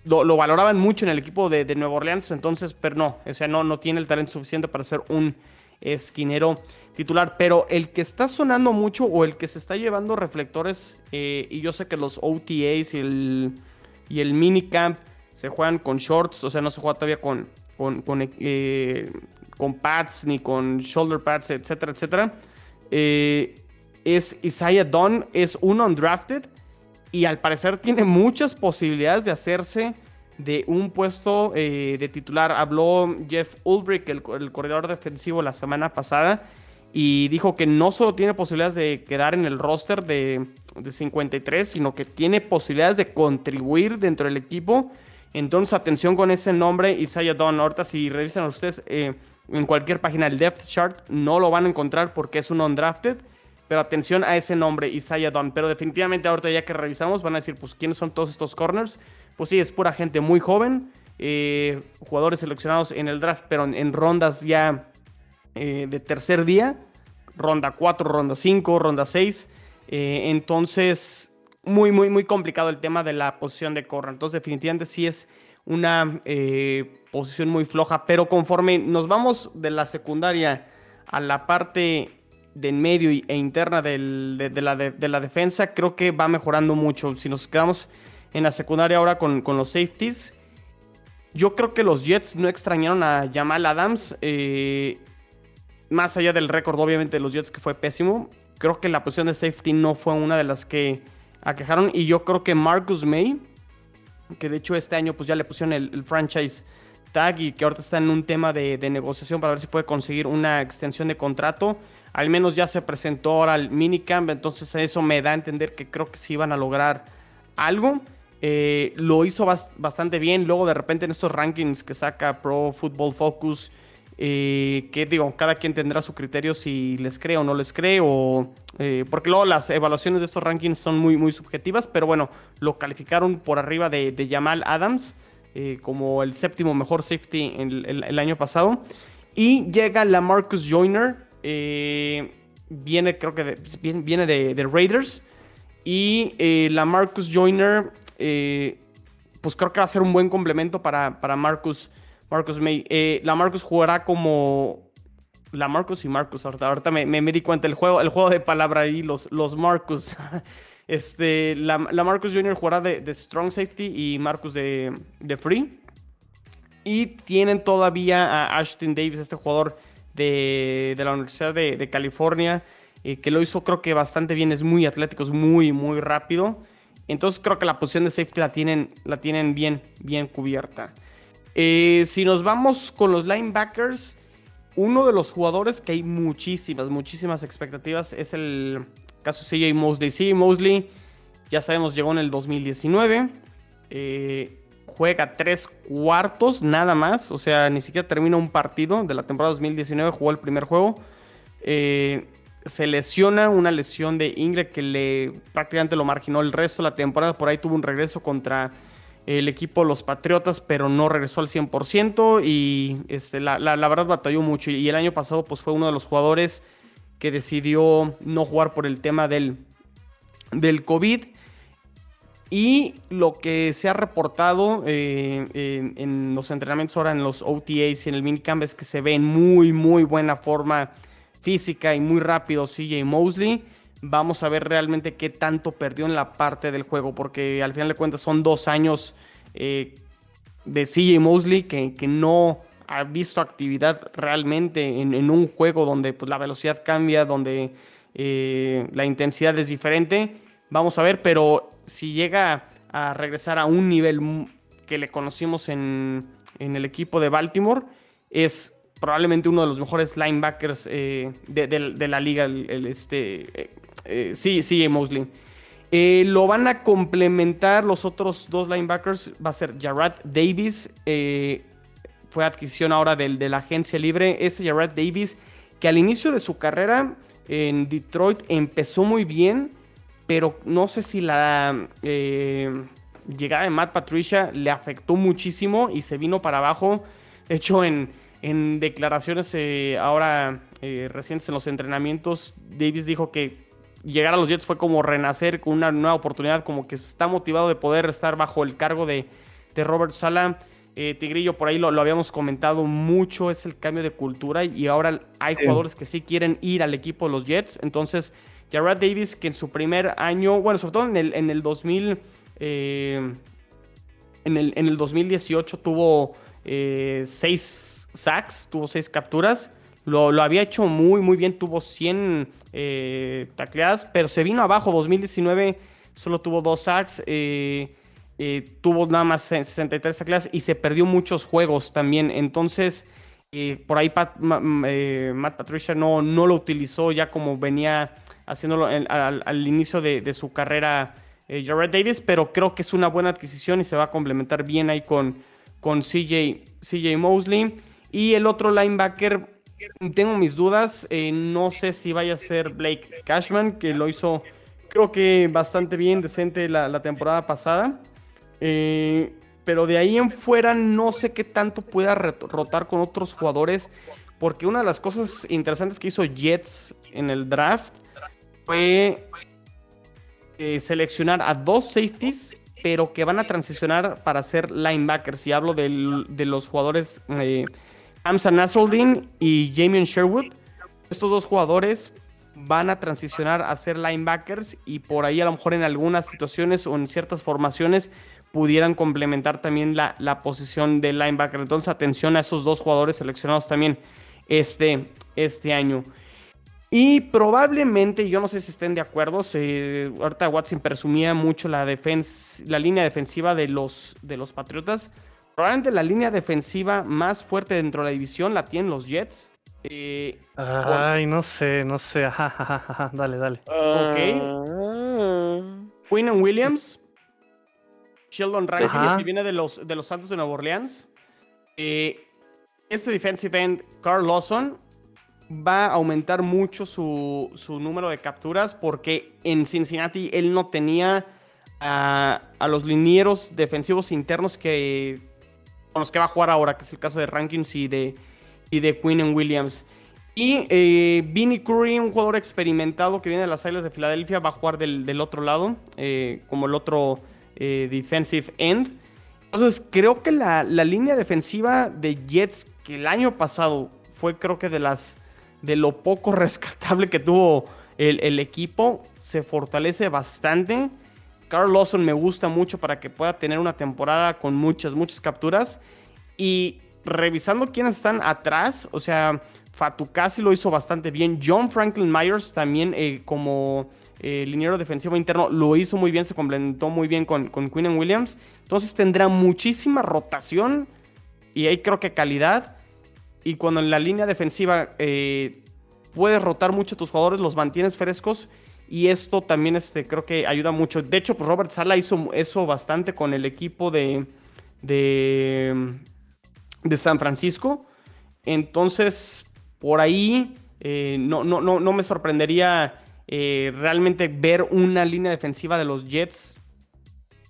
lo, valoraban mucho en el equipo de, Nueva Orleans, entonces, pero no, o sea, no, no tiene el talento suficiente para ser un esquinero titular. Pero el que está sonando mucho o el que se está llevando reflectores, eh, y yo sé que los OTAs y el, y el minicamp se juegan con shorts, o sea, no se juega todavía con, con, con, eh, pads ni con shoulder pads, etcétera, etcétera. Eh, es Isaiah Dunn, es un undrafted y al parecer tiene muchas posibilidades de hacerse de un puesto eh, de titular. Habló Jeff Ulbrich, el, corredor defensivo, la semana pasada y dijo que no solo tiene posibilidades de quedar en el roster de, 53, sino que tiene posibilidades de contribuir dentro del equipo. Entonces, atención con ese nombre, Isaiah Dunn. Ahorita, si revisan ustedes eh, en cualquier página el depth chart, no lo van a encontrar porque es un undrafted. Pero atención a ese nombre, Isaiah Dunn. Pero definitivamente ahorita ya que revisamos van a decir, pues, ¿quiénes son todos estos corners? Pues sí, es pura gente muy joven. Eh, jugadores seleccionados en el draft, pero en, rondas ya eh, de tercer día. Ronda 4, ronda 5, ronda 6. Eh, entonces, muy, muy, muy complicado el tema de la posición de corner. Entonces, definitivamente sí es una posición muy floja. Pero conforme nos vamos de la secundaria a la parte de en medio e interna de, la, de, la, defensa, creo que va mejorando mucho. Si nos quedamos en la secundaria ahora con, los safeties, yo creo que los Jets no extrañaron a Jamal Adams. Eh, más allá del récord, obviamente, de los Jets, que fue pésimo. Creo que la posición de safety no fue una de las que aquejaron. Y yo creo que Marcus May, que de hecho este año pues ya le pusieron el, franchise tag y que ahorita está en un tema de negociación para ver si puede conseguir una extensión de contrato al menos ya se presentó ahora al minicamp, entonces eso me da a entender que creo que sí iban a lograr algo. Eh, lo hizo bastante bien, luego de repente en estos rankings que saca Pro Football Focus, eh, que digo, cada quien tendrá su criterio si les cree o no les cree, o, eh, porque luego las evaluaciones de estos rankings son muy, muy subjetivas, pero bueno, lo calificaron por arriba de, Jamal Adams como el séptimo mejor safety el año pasado. Y llega la Marcus Joyner, eh, viene, creo que de, viene de, Raiders. Y eh, la Marcus Joyner, eh, pues creo que va a ser un buen complemento para, para Marcus, Marcus May. la Marcus jugará como. La Marcus y Marcus, ahorita, me, me, di cuenta, el juego, el juego de palabra ahí, los, los Marcus. este, la, Marcus Jr. jugará de, Strong Safety y Marcus de, de Free. Y tienen todavía a Ashton Davis, este jugador de, la Universidad de, California, eh, que lo hizo creo que bastante bien, es muy atlético, es muy, muy rápido. Entonces creo que la posición de safety la tienen, la tienen bien, bien cubierta. Eh, si nos vamos con los linebackers, uno de los jugadores que hay muchísimas, muchísimas expectativas es el caso CJ Mosley. CJ Mosley Ya sabemos, llegó en el 2019. Eh, juega tres cuartos nada más. O sea, ni siquiera termina un partido de la temporada 2019. Jugó el primer juego. Eh, se lesiona una lesión de Ingrid que le prácticamente lo marginó el resto de la temporada. Por ahí tuvo un regreso contra el equipo Los Patriotas, pero no regresó al 100% y este, la, verdad batalló mucho. Y el año pasado pues fue uno de los jugadores que decidió no jugar por el tema del, del COVID. Y lo que se ha reportado eh, en, los entrenamientos ahora en los OTAs y en el minicamp es que se ve en muy, muy buena forma física y muy rápido CJ Mosley vamos a ver realmente qué tanto perdió en la parte del juego, porque al final de cuentas son dos años eh, de CJ Mosley que, no ha visto actividad realmente en, un juego donde pues, la velocidad cambia, donde eh, la intensidad es diferente. Vamos a ver, pero si llega a regresar a un nivel que le conocimos en, en el equipo de Baltimore, es probablemente uno de los mejores linebackers eh, de, la liga, este, eh, sí, sí, Mosley. Eh, lo van a complementar los otros dos linebackers. Va a ser Jarrad Davis. Eh, fue adquisición ahora de la agencia libre. Este Jarrad Davis, que al inicio de su carrera en Detroit empezó muy bien, pero no sé si la llegada de Matt Patricia le afectó muchísimo y se vino para abajo. De hecho, en, en declaraciones ahora recientes en los entrenamientos, Davis dijo que llegar a los Jets fue como renacer con una nueva oportunidad, como que está motivado de poder estar bajo el cargo de, Robert Sala. Eh, Tigrillo, por ahí lo, habíamos comentado mucho, es el cambio de cultura y ahora hay jugadores que sí quieren ir al equipo de los Jets. Entonces, Jared Davis, que en su primer año, bueno, sobre todo en el, en el 2000, eh, en, el, en el 2018 tuvo eh, seis sacks, tuvo seis capturas. Lo, lo, había hecho muy, muy bien. Tuvo 100 eh, tacleadas, pero se vino abajo. 2019 solo tuvo dos sacks, eh, eh, tuvo nada más 63 tacleadas y se perdió muchos juegos también. Entonces, por ahí Matt Patricia no, no lo utilizó ya como venía haciéndolo al, inicio de, su carrera Jared Davis, pero creo que es una buena adquisición y se va a complementar bien ahí con, con CJ, CJ Mosley. Y el otro linebacker tengo mis dudas. Eh, no sé si vaya a ser Blake Cashman, que lo hizo, creo que bastante bien, decente la, temporada pasada. Eh, pero de ahí en fuera no sé qué tanto pueda rotar con otros jugadores. Porque una de las cosas interesantes que hizo Jets en el draft fue eh, seleccionar a dos safeties, pero que van a transicionar para ser linebackers. Y hablo de los jugadores Hamza Nasruddin y Jamion Sherwood. Estos dos jugadores van a transicionar a ser linebackers y por ahí a lo mejor en algunas situaciones o en ciertas formaciones pudieran complementar también la, la posición de linebacker. Entonces atención a esos dos jugadores seleccionados también este, este año. Y probablemente, yo no sé si estén de acuerdo, se, ahorita Watson presumía mucho la, la línea defensiva de los, de los Patriotas. Probablemente la línea defensiva más fuerte dentro de la división la tienen los Jets. Eh, Ay, no sé, no sé. dale, dale. Ok. Quinn and Williams. Sheldon Rankins, que viene de los, de los Santos de Nueva Orleans. Eh, este defensive end, Carl Lawson, va a aumentar mucho su, su, número de capturas porque en Cincinnati él no tenía a, los linieros defensivos internos que con los que va a jugar ahora, que es el caso de Rankins y de, y de Quinn and Williams. Y eh, Vinny Curry, un jugador experimentado que viene de las Águilas de Filadelfia, va a jugar del, otro lado, eh, como el otro eh, defensive end. Entonces, creo que la, línea defensiva de Jets, que el año pasado fue, creo que de las de lo poco rescatable que tuvo el, el equipo, se fortalece bastante. Carl Lawson me gusta mucho para que pueda tener una temporada con muchas, muchas capturas. Y revisando quiénes están atrás, o sea, Fatukasi lo hizo bastante bien. John Franklin Myers también eh, como eh, liniero defensivo interno lo hizo muy bien, se complementó muy bien con, con Quinn Williams. Entonces tendrá muchísima rotación y ahí creo que calidad. Y cuando en la línea defensiva eh, puedes rotar mucho a tus jugadores, los mantienes frescos Y esto también este, creo que ayuda mucho. De hecho, pues Robert Sala hizo eso bastante con el equipo de, de, de San Francisco. Entonces, por ahí eh, no, no, no, no, me sorprendería eh, realmente ver una línea defensiva de los Jets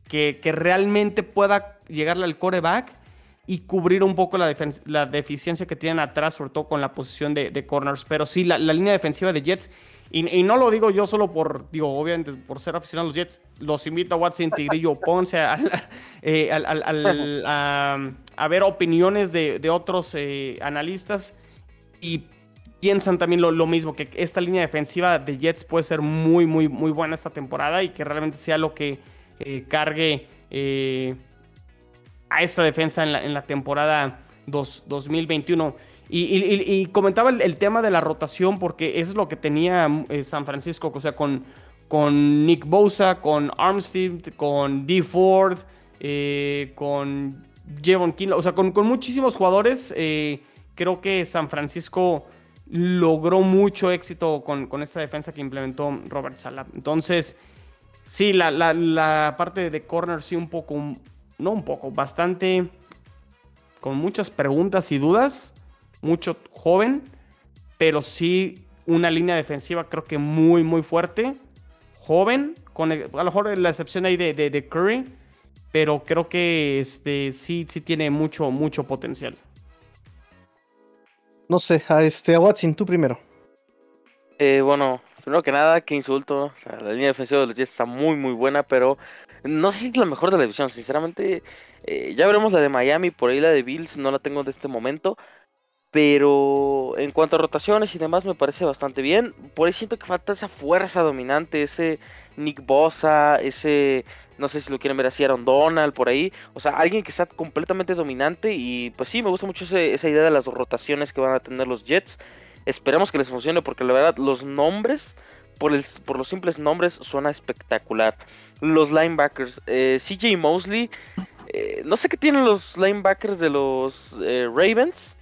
que, que realmente pueda llegarle al coreback y cubrir un poco la, la, deficiencia que tienen atrás, sobre todo con la posición de, corners. Pero sí, la, línea defensiva de Jets, y, no lo digo yo solo por, digo, obviamente por ser aficionado a los Jets, los invito a Watson, Tigrillo, Ponce eh, a, ver opiniones de, otros eh, analistas y piensan también lo, mismo, que esta línea defensiva de Jets puede ser muy, muy, muy buena esta temporada y que realmente sea lo que eh, cargue a esta defensa en la, temporada 2021. Y, comentaba el, tema de la rotación porque eso es lo que tenía eh, San Francisco, o sea, con, con Nick Bosa, con Armstead, con D. Ford, eh, con Jevon King, o sea, con, muchísimos jugadores. Eh, creo que San Francisco logró mucho éxito con, esta defensa que implementó Robert Sala. Entonces, sí, la, la parte de corner sí un poco no un poco, bastante con muchas preguntas y dudas, mucho joven, pero sí una línea defensiva creo que muy, muy fuerte, joven, con a lo mejor la excepción ahí de, de, Curry, pero creo que este, sí, sí tiene mucho, mucho potencial. No sé, a este, a Watson, tú primero. Eh, bueno, primero que nada, qué insulto. la línea defensiva de los Jets está muy, muy buena, pero no sé si es la mejor de la división, sinceramente. Eh, ya veremos la de Miami, por ahí la de Bills, no la tengo de este momento. Pero en cuanto a rotaciones y demás, me parece bastante bien. Por ahí siento que falta esa fuerza dominante, ese Nick Bosa, ese, no sé si lo quieren ver así, Aaron Donald, por ahí. O sea, alguien que sea completamente dominante. Y pues sí, me gusta mucho esa idea de las rotaciones que van a tener los Jets. Esperemos que les funcione porque la verdad los nombres por, por los simples nombres suena espectacular. Los linebackers, eh, CJ Mosley, eh, no sé qué tienen los linebackers de los eh, Ravens,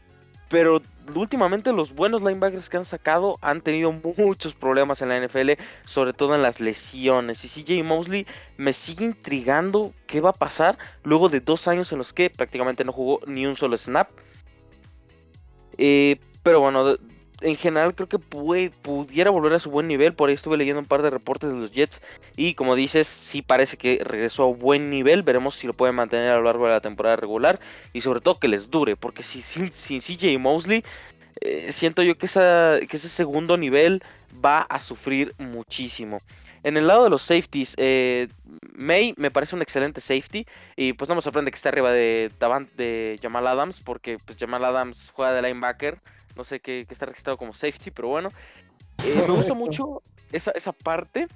pero últimamente los buenos linebackers que han sacado han tenido muchos problemas en la NFL, sobre todo en las lesiones. Y CJ Mosley me sigue intrigando qué va a pasar luego de dos años en los que prácticamente no jugó ni un solo snap. pero bueno, en general creo que pudiera volver a su buen nivel. Por ahí estuve leyendo un par de reportes de los Jets. Y como dices, sí parece que regresó a buen nivel. Veremos si lo pueden mantener a lo largo de la temporada regular. Y sobre todo que les dure. Porque si sin, CJ Mosley, eh, siento yo que, que ese segundo nivel va a sufrir muchísimo. En el lado de los safeties, eh, May me parece un excelente safety. Y pues no me sorprende que esté arriba de, de Jamal Adams. Porque pues, Jamal Adams juega de linebacker. No sé qué, está registrado como safety, pero bueno. Eh, me gusta mucho esa, esa parte.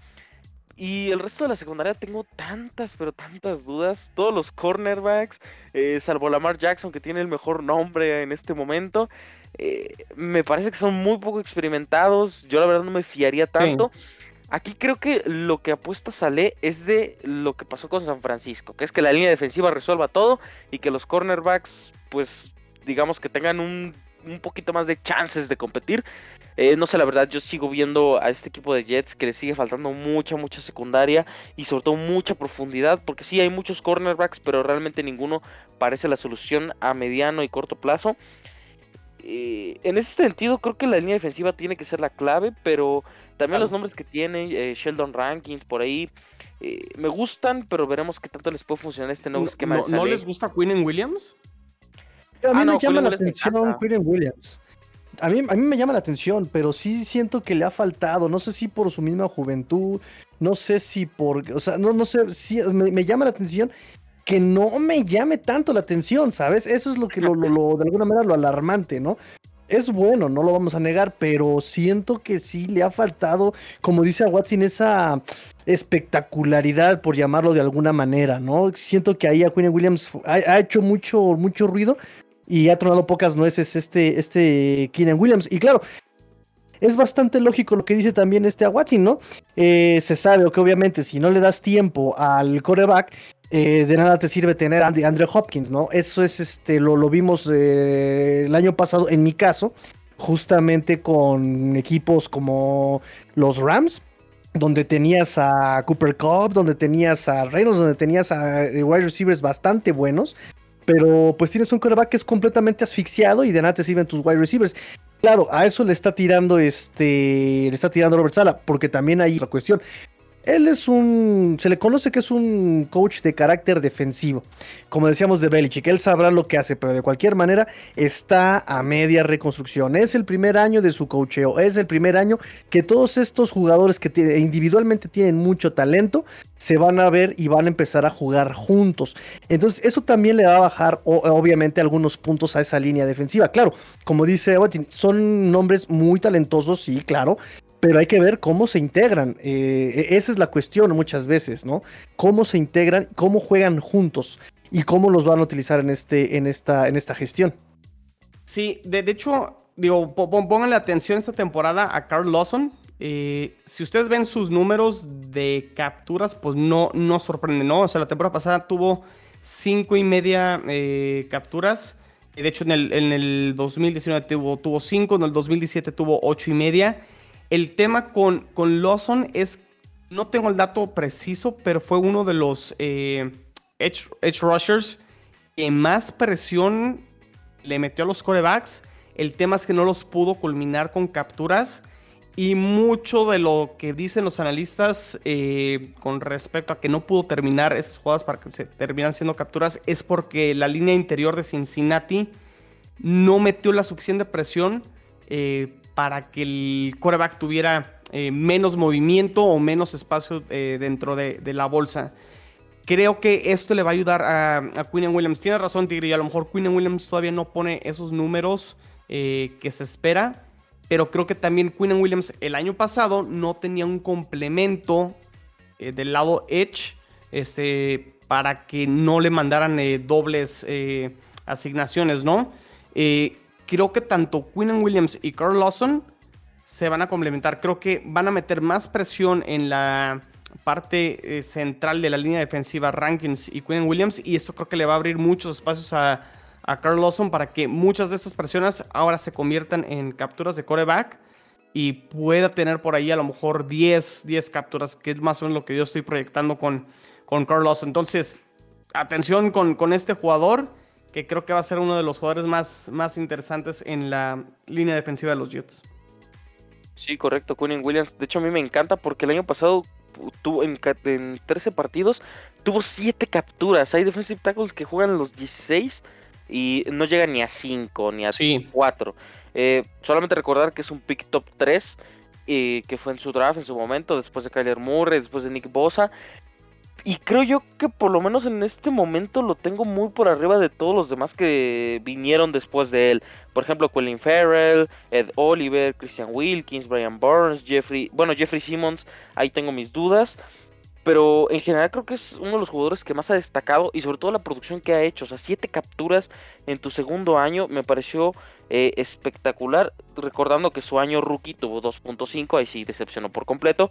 Y el resto de la secundaria tengo tantas, pero tantas dudas. Todos los cornerbacks, eh, salvo Lamar Jackson, que tiene el mejor nombre en este momento, eh, me parece que son muy poco experimentados. Yo la verdad no me fiaría tanto. Aquí creo que lo que apuesta Sale es de lo que pasó con San Francisco, que es que la línea defensiva resuelva todo y que los cornerbacks, pues digamos que tengan un un poquito más de chances de competir. Eh, no sé, la verdad, yo sigo viendo a este equipo de Jets que le sigue faltando mucha, mucha secundaria y sobre todo mucha profundidad, porque sí hay muchos cornerbacks, pero realmente ninguno parece la solución a mediano y corto plazo. Eh, en ese sentido, creo que la línea defensiva tiene que ser la clave, pero también los nombres que tiene, eh, Sheldon Rankins por ahí, me gustan, pero veremos qué tanto les puede funcionar este nuevo esquema. ¿No, ¿no les gusta Quinn Williams? A mí ah, me llama la atención Quirin Williams. A mí, a mí me llama la atención, pero sí siento que le ha faltado. No sé si por su misma juventud, no sé si por. O sea, no, no sé, si me, llama la atención que no me llame tanto la atención, ¿sabes? Eso es lo que lo, lo, de alguna manera lo alarmante, ¿no? Es bueno, no lo vamos a negar, pero siento que sí le ha faltado, como dice a Watson, esa espectacularidad, por llamarlo de alguna manera, ¿no? Siento que ahí a Queen Williams ha, ha hecho mucho, mucho ruido, y ha tronado pocas nueces este, este Keenan Williams. Y claro, es bastante lógico lo que dice también este Aguachin, ¿no? Eh, se sabe que obviamente si no le das tiempo al coreback, eh, de nada te sirve tener a Andrew Hopkins, ¿no? Eso es, este, lo, lo vimos eh, el año pasado, en mi caso, justamente con equipos como los Rams, donde tenías a Cooper Cup, donde tenías a Reynolds, donde tenías a wide receivers bastante buenos, pero pues tienes un quarterback que es completamente asfixiado y de nada te sirven tus wide receivers. Claro, a eso le está tirando este, le está tirando Robert Sala, porque también hay otra cuestión. Él es un. Se le conoce que es un coach de carácter defensivo. Como decíamos de Belichick, él sabrá lo que hace, pero de cualquier manera está a media reconstrucción. Es el primer año de su coacheo. Es el primer año que todos estos jugadores que individualmente tienen mucho talento se van a ver y van a empezar a jugar juntos. Entonces, eso también le va a bajar, obviamente, algunos puntos a esa línea defensiva. Claro, como dice Watson, son nombres muy talentosos, sí, claro pero hay que ver cómo se integran. Eh, e-, esa es la cuestión muchas veces, ¿no? Cómo se integran, cómo juegan juntos y cómo los van a utilizar en, este, en, esta, en esta gestión. Sí, de, hecho, digo, pónganle atención esta temporada a Carl Lawson. Eh, si ustedes ven sus números de capturas, pues no, no sorprende, ¿no? O sea, la temporada pasada tuvo cinco y media eh, capturas. De hecho, en el, en el 2019 tuvo, tuvo cinco, en el 2017 tuvo ocho y media. El tema con, con Lawson es, no tengo el dato preciso, pero fue uno de los eh, edge, rushers que más presión le metió a los corebacks. El tema es que no los pudo culminar con capturas. Y mucho de lo que dicen los analistas eh, con respecto a que no pudo terminar esas jugadas para que se terminan siendo capturas es porque la línea interior de Cincinnati no metió la suficiente presión eh, para que el quarterback tuviera eh, menos movimiento o menos espacio eh, dentro de, la bolsa. Creo que esto le va a ayudar a, a Williams. Tiene razón, Tigre, y a lo mejor Quinn Williams todavía no pone esos números eh, que se espera. Pero creo que también Quinn Williams el año pasado no tenía un complemento del lado Edge este, para que no le mandaran dobles asignaciones, ¿no? Creo que tanto Quinn Williams y Carl Lawson se van a complementar. Creo que van a meter más presión en la parte eh, central de la línea defensiva Rankins y Quinn Williams. Y esto creo que le va a abrir muchos espacios a, Carl Lawson para que muchas de estas presiones ahora se conviertan en capturas de coreback y pueda tener por ahí a lo mejor 10, 10 capturas, que es más o menos lo que yo estoy proyectando con, con Carl Lawson. Entonces, atención con, con este jugador que creo que va a ser uno de los jugadores más, más interesantes en la línea defensiva de los Jets. Sí, correcto, Quinn Williams. De hecho, a mí me encanta porque el año pasado tuvo en, 13 partidos tuvo 7 capturas. Hay defensive tackles que juegan los 16 y no llegan ni a 5 ni a 4. Eh, solamente recordar que es un pick top 3 y que fue en su draft en su momento, después de Kyler Murray, después de Nick Bosa. Y creo yo que por lo menos en este momento lo tengo muy por arriba de todos los demás que vinieron después de él. Por ejemplo, Colin Farrell, Ed Oliver, Christian Wilkins, Brian Burns, Jeffrey, bueno, Jeffrey Simmons, ahí tengo mis dudas. Pero en general creo que es uno de los jugadores que más ha destacado y sobre todo la producción que ha hecho. O sea, siete capturas en tu segundo año me pareció eh, espectacular. Recordando que su año rookie tuvo 2.5, ahí sí decepcionó por completo.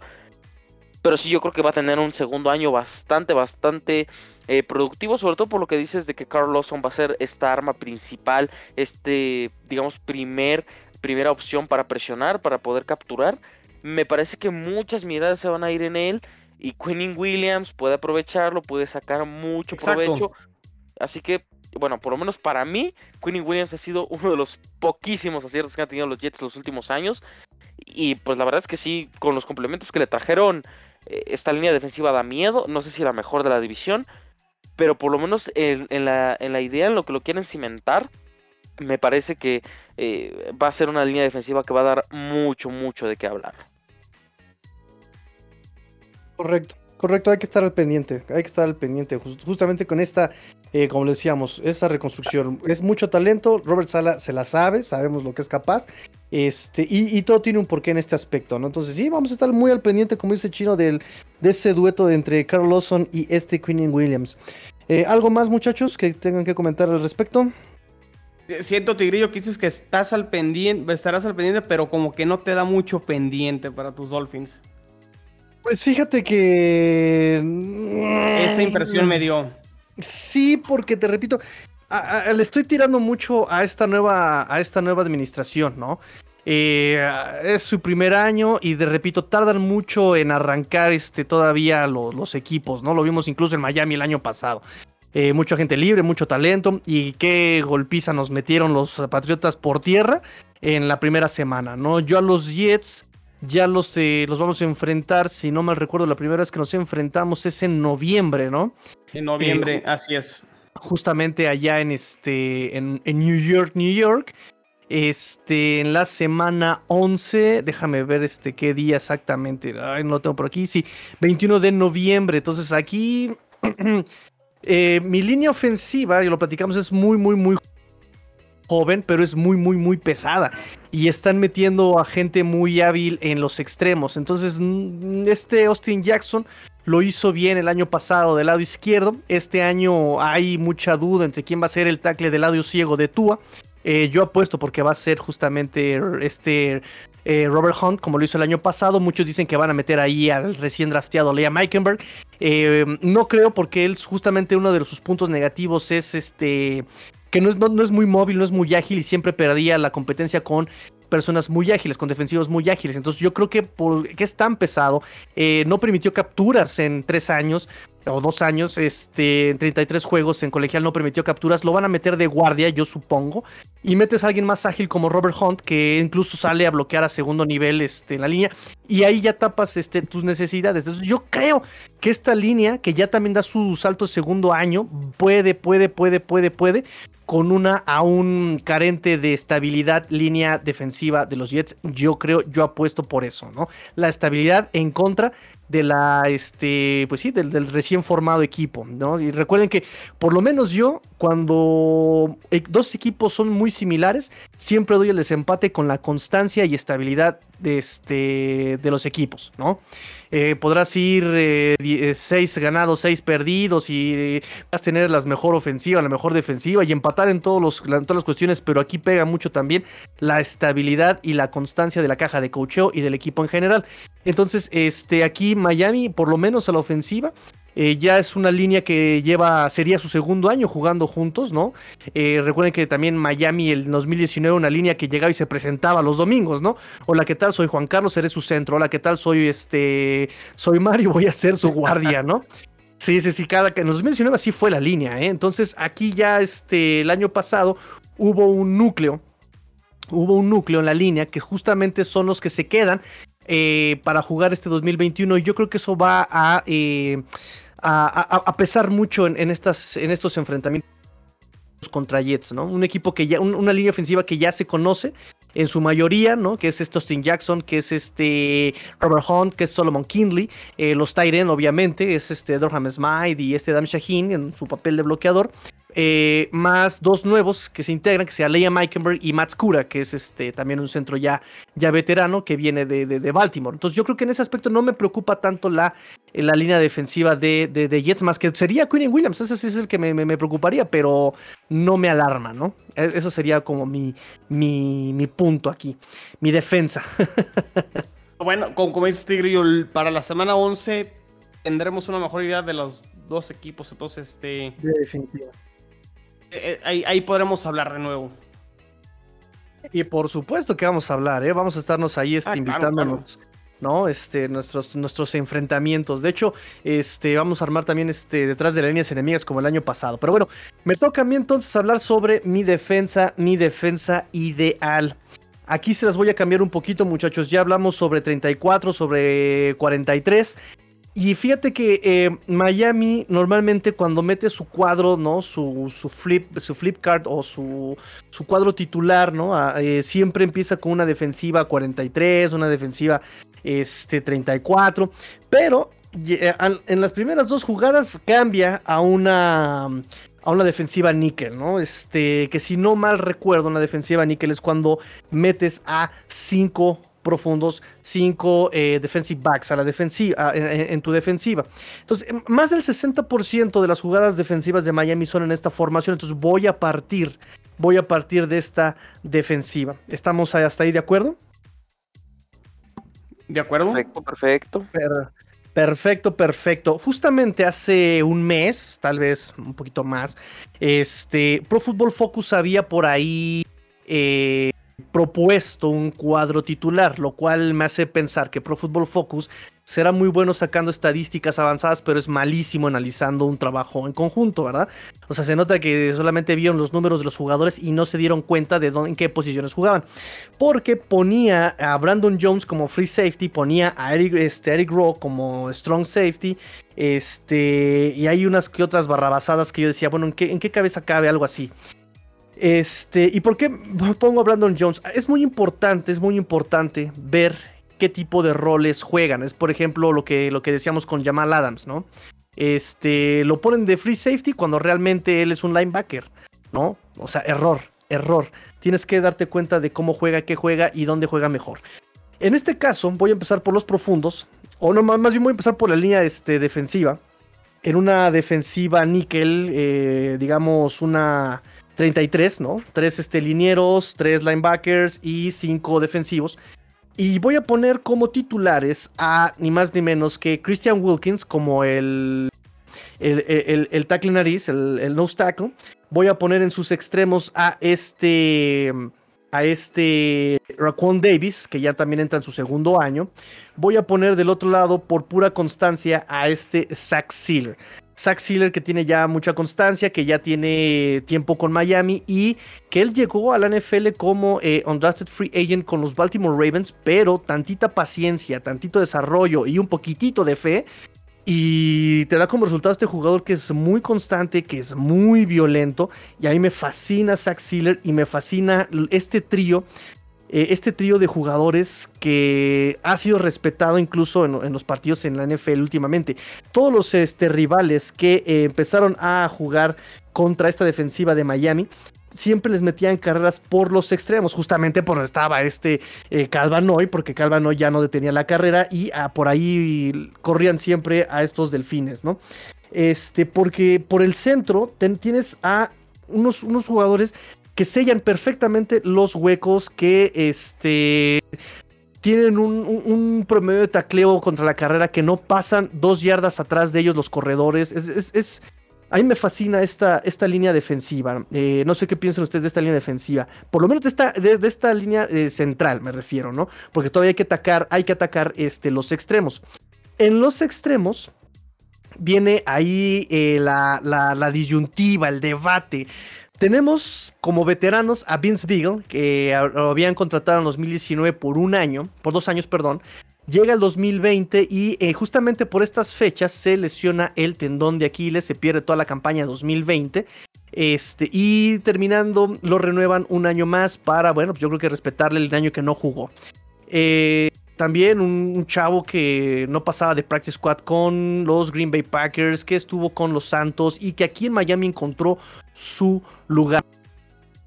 Pero sí, yo creo que va a tener un segundo año bastante, bastante eh, productivo, sobre todo por lo que dices de que Carl Lawson va a ser esta arma principal, este, digamos, primer, primera opción para presionar, para poder capturar. Me parece que muchas miradas se van a ir en él y Quinn Williams puede aprovecharlo, puede sacar mucho provecho. Así que, bueno, por lo menos para mí, Quinn Williams ha sido uno de los poquísimos aciertos que han tenido los Jets los últimos años. Y pues la verdad es que sí, con los complementos que le trajeron esta línea defensiva da miedo, no sé si la mejor de la división, pero por lo menos en, la, en la, idea, en lo que lo quieren cimentar, me parece que eh, va a ser una línea defensiva que va a dar mucho, mucho de qué hablar. Correcto. Correcto, hay que estar al pendiente, hay que estar al pendiente, justamente con esta, eh, como le decíamos, esta reconstrucción. Es mucho talento, Robert Sala se la sabe, sabemos lo que es capaz, este, y, todo tiene un porqué en este aspecto, ¿no? Entonces sí, vamos a estar muy al pendiente, como dice Chino, del, de ese dueto de entre Carl Lawson y este Queen Williams. Eh, ¿Algo más, muchachos, que tengan que comentar al respecto? Siento, Tigrillo, que dices que estás al pendiente, estarás al pendiente, pero como que no te da mucho pendiente para tus Dolphins. Pues fíjate que. Esa impresión me dio. Sí, porque te repito, le estoy tirando mucho a esta nueva, a esta nueva administración, ¿no? Eh, es su primer año y de repito, tardan mucho en arrancar este, todavía los equipos, ¿no? Lo vimos incluso en Miami el año pasado. Eh, mucha gente libre, mucho talento y qué golpiza nos metieron los Patriotas por tierra en la primera semana, ¿no? Yo a los Jets ya los, eh, los vamos a enfrentar, si no mal recuerdo, la primera vez que nos enfrentamos es en noviembre, ¿no? En noviembre, así es. Justamente allá en, este, en, en New York, New York. Este, en la semana 11, déjame ver este qué día exactamente. Ay, no lo tengo por aquí. Sí, 21 de noviembre. Entonces aquí eh, mi línea ofensiva, y lo platicamos, es muy, muy, muy joven, pero es muy, muy, muy pesada. Y están metiendo a gente muy hábil en los extremos. Entonces, mm, este Austin Jackson lo hizo bien el año pasado del lado izquierdo. Este año hay mucha duda entre quién va a ser el tackle del lado ciego de Tua. Eh, yo apuesto porque va a ser justamente este eh, Robert Hunt, como lo hizo el año pasado. Muchos dicen que van a meter ahí al recién drafteado Lea Meikenberg. Eh, no creo porque él justamente uno de sus puntos negativos es este que no es, no, es muy móvil, no es muy ágil y siempre perdía la competencia con personas muy ágiles, con defensivos muy ágiles. Entonces yo creo que porque es tan pesado, no permitió capturas en tres años o dos años, este, en 33 juegos en colegial no permitió capturas, lo van a meter de guardia, yo supongo, y metes a alguien más ágil como Robert Hunt, que incluso sale a bloquear a segundo nivel este, en la línea, y ahí ya tapas este, tus necesidades. Entonces yo creo que esta línea, que ya también da su salto segundo año, puede, puede, puede, puede, puede, con una aún carente de estabilidad línea defensiva de los Jets, yo creo, yo apuesto por eso, ¿no? La estabilidad en contra de la, este, pues sí, del, recién formado equipo, ¿no? Y recuerden que por lo menos yo, cuando e, dos equipos son muy similares, siempre doy el desempate con la constancia y estabilidad de, este, de los equipos, ¿no? Eh, podrás ir eh, eh, seis ganados, seis perdidos y vas a tener la mejor ofensiva, la mejor defensiva y empatar en, todos los, todas las cuestiones, pero aquí pega mucho también la estabilidad y la constancia de la caja de cocheo y del equipo en general. Entonces, este, aquí Miami, por lo menos a la ofensiva, eh, ya es una línea que lleva, sería su segundo año jugando juntos, ¿no? Eh, recuerden que también Miami el 2019 una línea que llegaba y se presentaba los domingos, ¿no? Hola, ¿qué tal? Soy Juan Carlos, seré su centro. Hola, ¿qué tal? Soy este, soy Mario, voy a ser su guardia, ¿no? Sí, sí, sí, cada que nos 2019 así fue la línea, ¿eh? Entonces aquí ya este, el año pasado hubo un núcleo, hubo un núcleo en la línea que justamente son los que se quedan eh, para jugar este 2021 y yo creo que eso va a a, pesar mucho en, estas, en estos enfrentamientos contra Jets, ¿no? Un equipo que ya, una línea ofensiva que ya se conoce en su mayoría, ¿no? Que es este Austin Jackson, que es este Robert Hunt, que es Solomon Kindley, eh, los Tyren, obviamente, es este Dorham Smythe y este Dam Shaheen en su papel de bloqueador. Eh, más dos nuevos que se integran, que sea Leia Meikenberg y Matt Skura, que es este también un centro ya, ya veterano que viene de, Baltimore. Entonces yo creo que en ese aspecto no me preocupa tanto la, eh, la línea defensiva de, de, Jets, más que sería Quinn Williams, ese sí es el que me, me, preocuparía, pero no me alarma, ¿no? E, eso sería como mi, mi, mi punto aquí, mi defensa. bueno, como, como dices Tigrillo, para la semana 11 tendremos una mejor idea de los dos equipos, entonces este... Eh, eh, ahí, podremos hablar de nuevo. Y por supuesto que vamos a hablar, ¿eh? Vamos a estarnos ahí este, ah, invitándonos. ¿no? Este, nuestros, nuestros enfrentamientos. De hecho, este, vamos a armar también este, detrás de las líneas enemigas como el año pasado. Pero bueno, me toca a mí entonces hablar sobre mi defensa, mi defensa ideal. Aquí se las voy a cambiar un poquito, muchachos. Ya hablamos sobre 34, sobre 43. Y fíjate que eh, Miami normalmente cuando mete su cuadro, ¿no? Su, su flip, su flip card o su, su cuadro titular, ¿no? Ah, eh, siempre empieza con una defensiva 43, una defensiva este, 34. Pero eh, en las primeras dos jugadas cambia a una a una defensiva níquel, ¿no? Este, que si no mal recuerdo, una defensiva níquel es cuando metes a cinco profundos, cinco eh, defensive backs a la defensiva, en, tu defensiva. Entonces, más del 60% de las jugadas defensivas de Miami son en esta formación, entonces voy a partir, voy a partir de esta defensiva. ¿Estamos hasta ahí de acuerdo? ¿De acuerdo? Perfecto, perfecto. perfecto, perfecto. Justamente hace un mes, tal vez un poquito más, este, Pro Football Focus había por ahí eh, propuesto un cuadro titular, lo cual me hace pensar que Pro Football Focus será muy bueno sacando estadísticas avanzadas, pero es malísimo analizando un trabajo en conjunto, ¿verdad? O sea, se nota que solamente vieron los números de los jugadores y no se dieron cuenta de dónde, en qué posiciones jugaban. Porque ponía a Brandon Jones como free safety, ponía a Eric, este, Eric Rowe como strong safety, este, y hay unas que otras barrabasadas que yo decía, bueno, ¿en qué, en qué cabeza cabe algo así? Este, ¿y por qué pongo a Brandon Jones? Es muy importante, es muy importante ver qué tipo de roles juegan. Es por ejemplo lo que, lo que decíamos con Jamal Adams, ¿no? Este, lo ponen de free safety cuando realmente él es un linebacker, ¿no? O sea, error, error. Tienes que darte cuenta de cómo juega, qué juega y dónde juega mejor. En este caso, voy a empezar por los profundos, o no, más, bien voy a empezar por la línea este, defensiva. En una defensiva níquel, eh, digamos una 33, ¿no? Tres este, linieros, tres linebackers y cinco defensivos. Y voy a poner como titulares a ni más ni menos que Christian Wilkins como el, el, el, tackle nariz, el, nose tackle. Voy a poner en sus extremos a este a este Raquan Davis, que ya también entra en su segundo año. Voy a poner del otro lado, por pura constancia, a este Zach Sealer. Zach Sealer que tiene ya mucha constancia, que ya tiene tiempo con Miami y que él llegó a la NFL como eh, undrafted free agent con los Baltimore Ravens, pero tantita paciencia, tantito desarrollo y un poquitito de fe. Y te da como resultado este jugador que es muy constante, que es muy violento. Y a mí me fascina Zach Sealer y me fascina este trío eh, este trío de jugadores que ha sido respetado incluso en, los partidos en la NFL últimamente. Todos los este, rivales que eh, empezaron a jugar contra esta defensiva de Miami siempre les metían carreras por los extremos, justamente por donde estaba este eh, Calvanoy, porque Calvanoy ya no detenía la carrera y ah, por ahí corrían siempre a estos delfines, ¿no? Este, porque por el centro tienes a unos, unos jugadores que sellan perfectamente los huecos que este tienen un, promedio de tacleo contra la carrera que no pasan dos yardas atrás de ellos los corredores. Es, a mí me fascina esta, esta línea defensiva. Eh, no sé qué piensan ustedes de esta línea defensiva. Por lo menos de esta, de, esta línea eh, central me refiero, ¿no? Porque todavía hay que atacar, hay que atacar este, los extremos. En los extremos viene ahí eh, la, la disyuntiva, el debate. Tenemos como veteranos a Vince Beagle, que lo habían contratado en 2019 por un año, por dos años, perdón. Llega el 2020 y eh, justamente por estas fechas se lesiona el tendón de Aquiles, se pierde toda la campaña 2020. Este, y terminando, lo renuevan un año más para, bueno, yo creo que respetarle el año que no jugó. Eh, también un, chavo que no pasaba de practice squad con los Green Bay Packers, que estuvo con los Santos y que aquí en Miami encontró su lugar.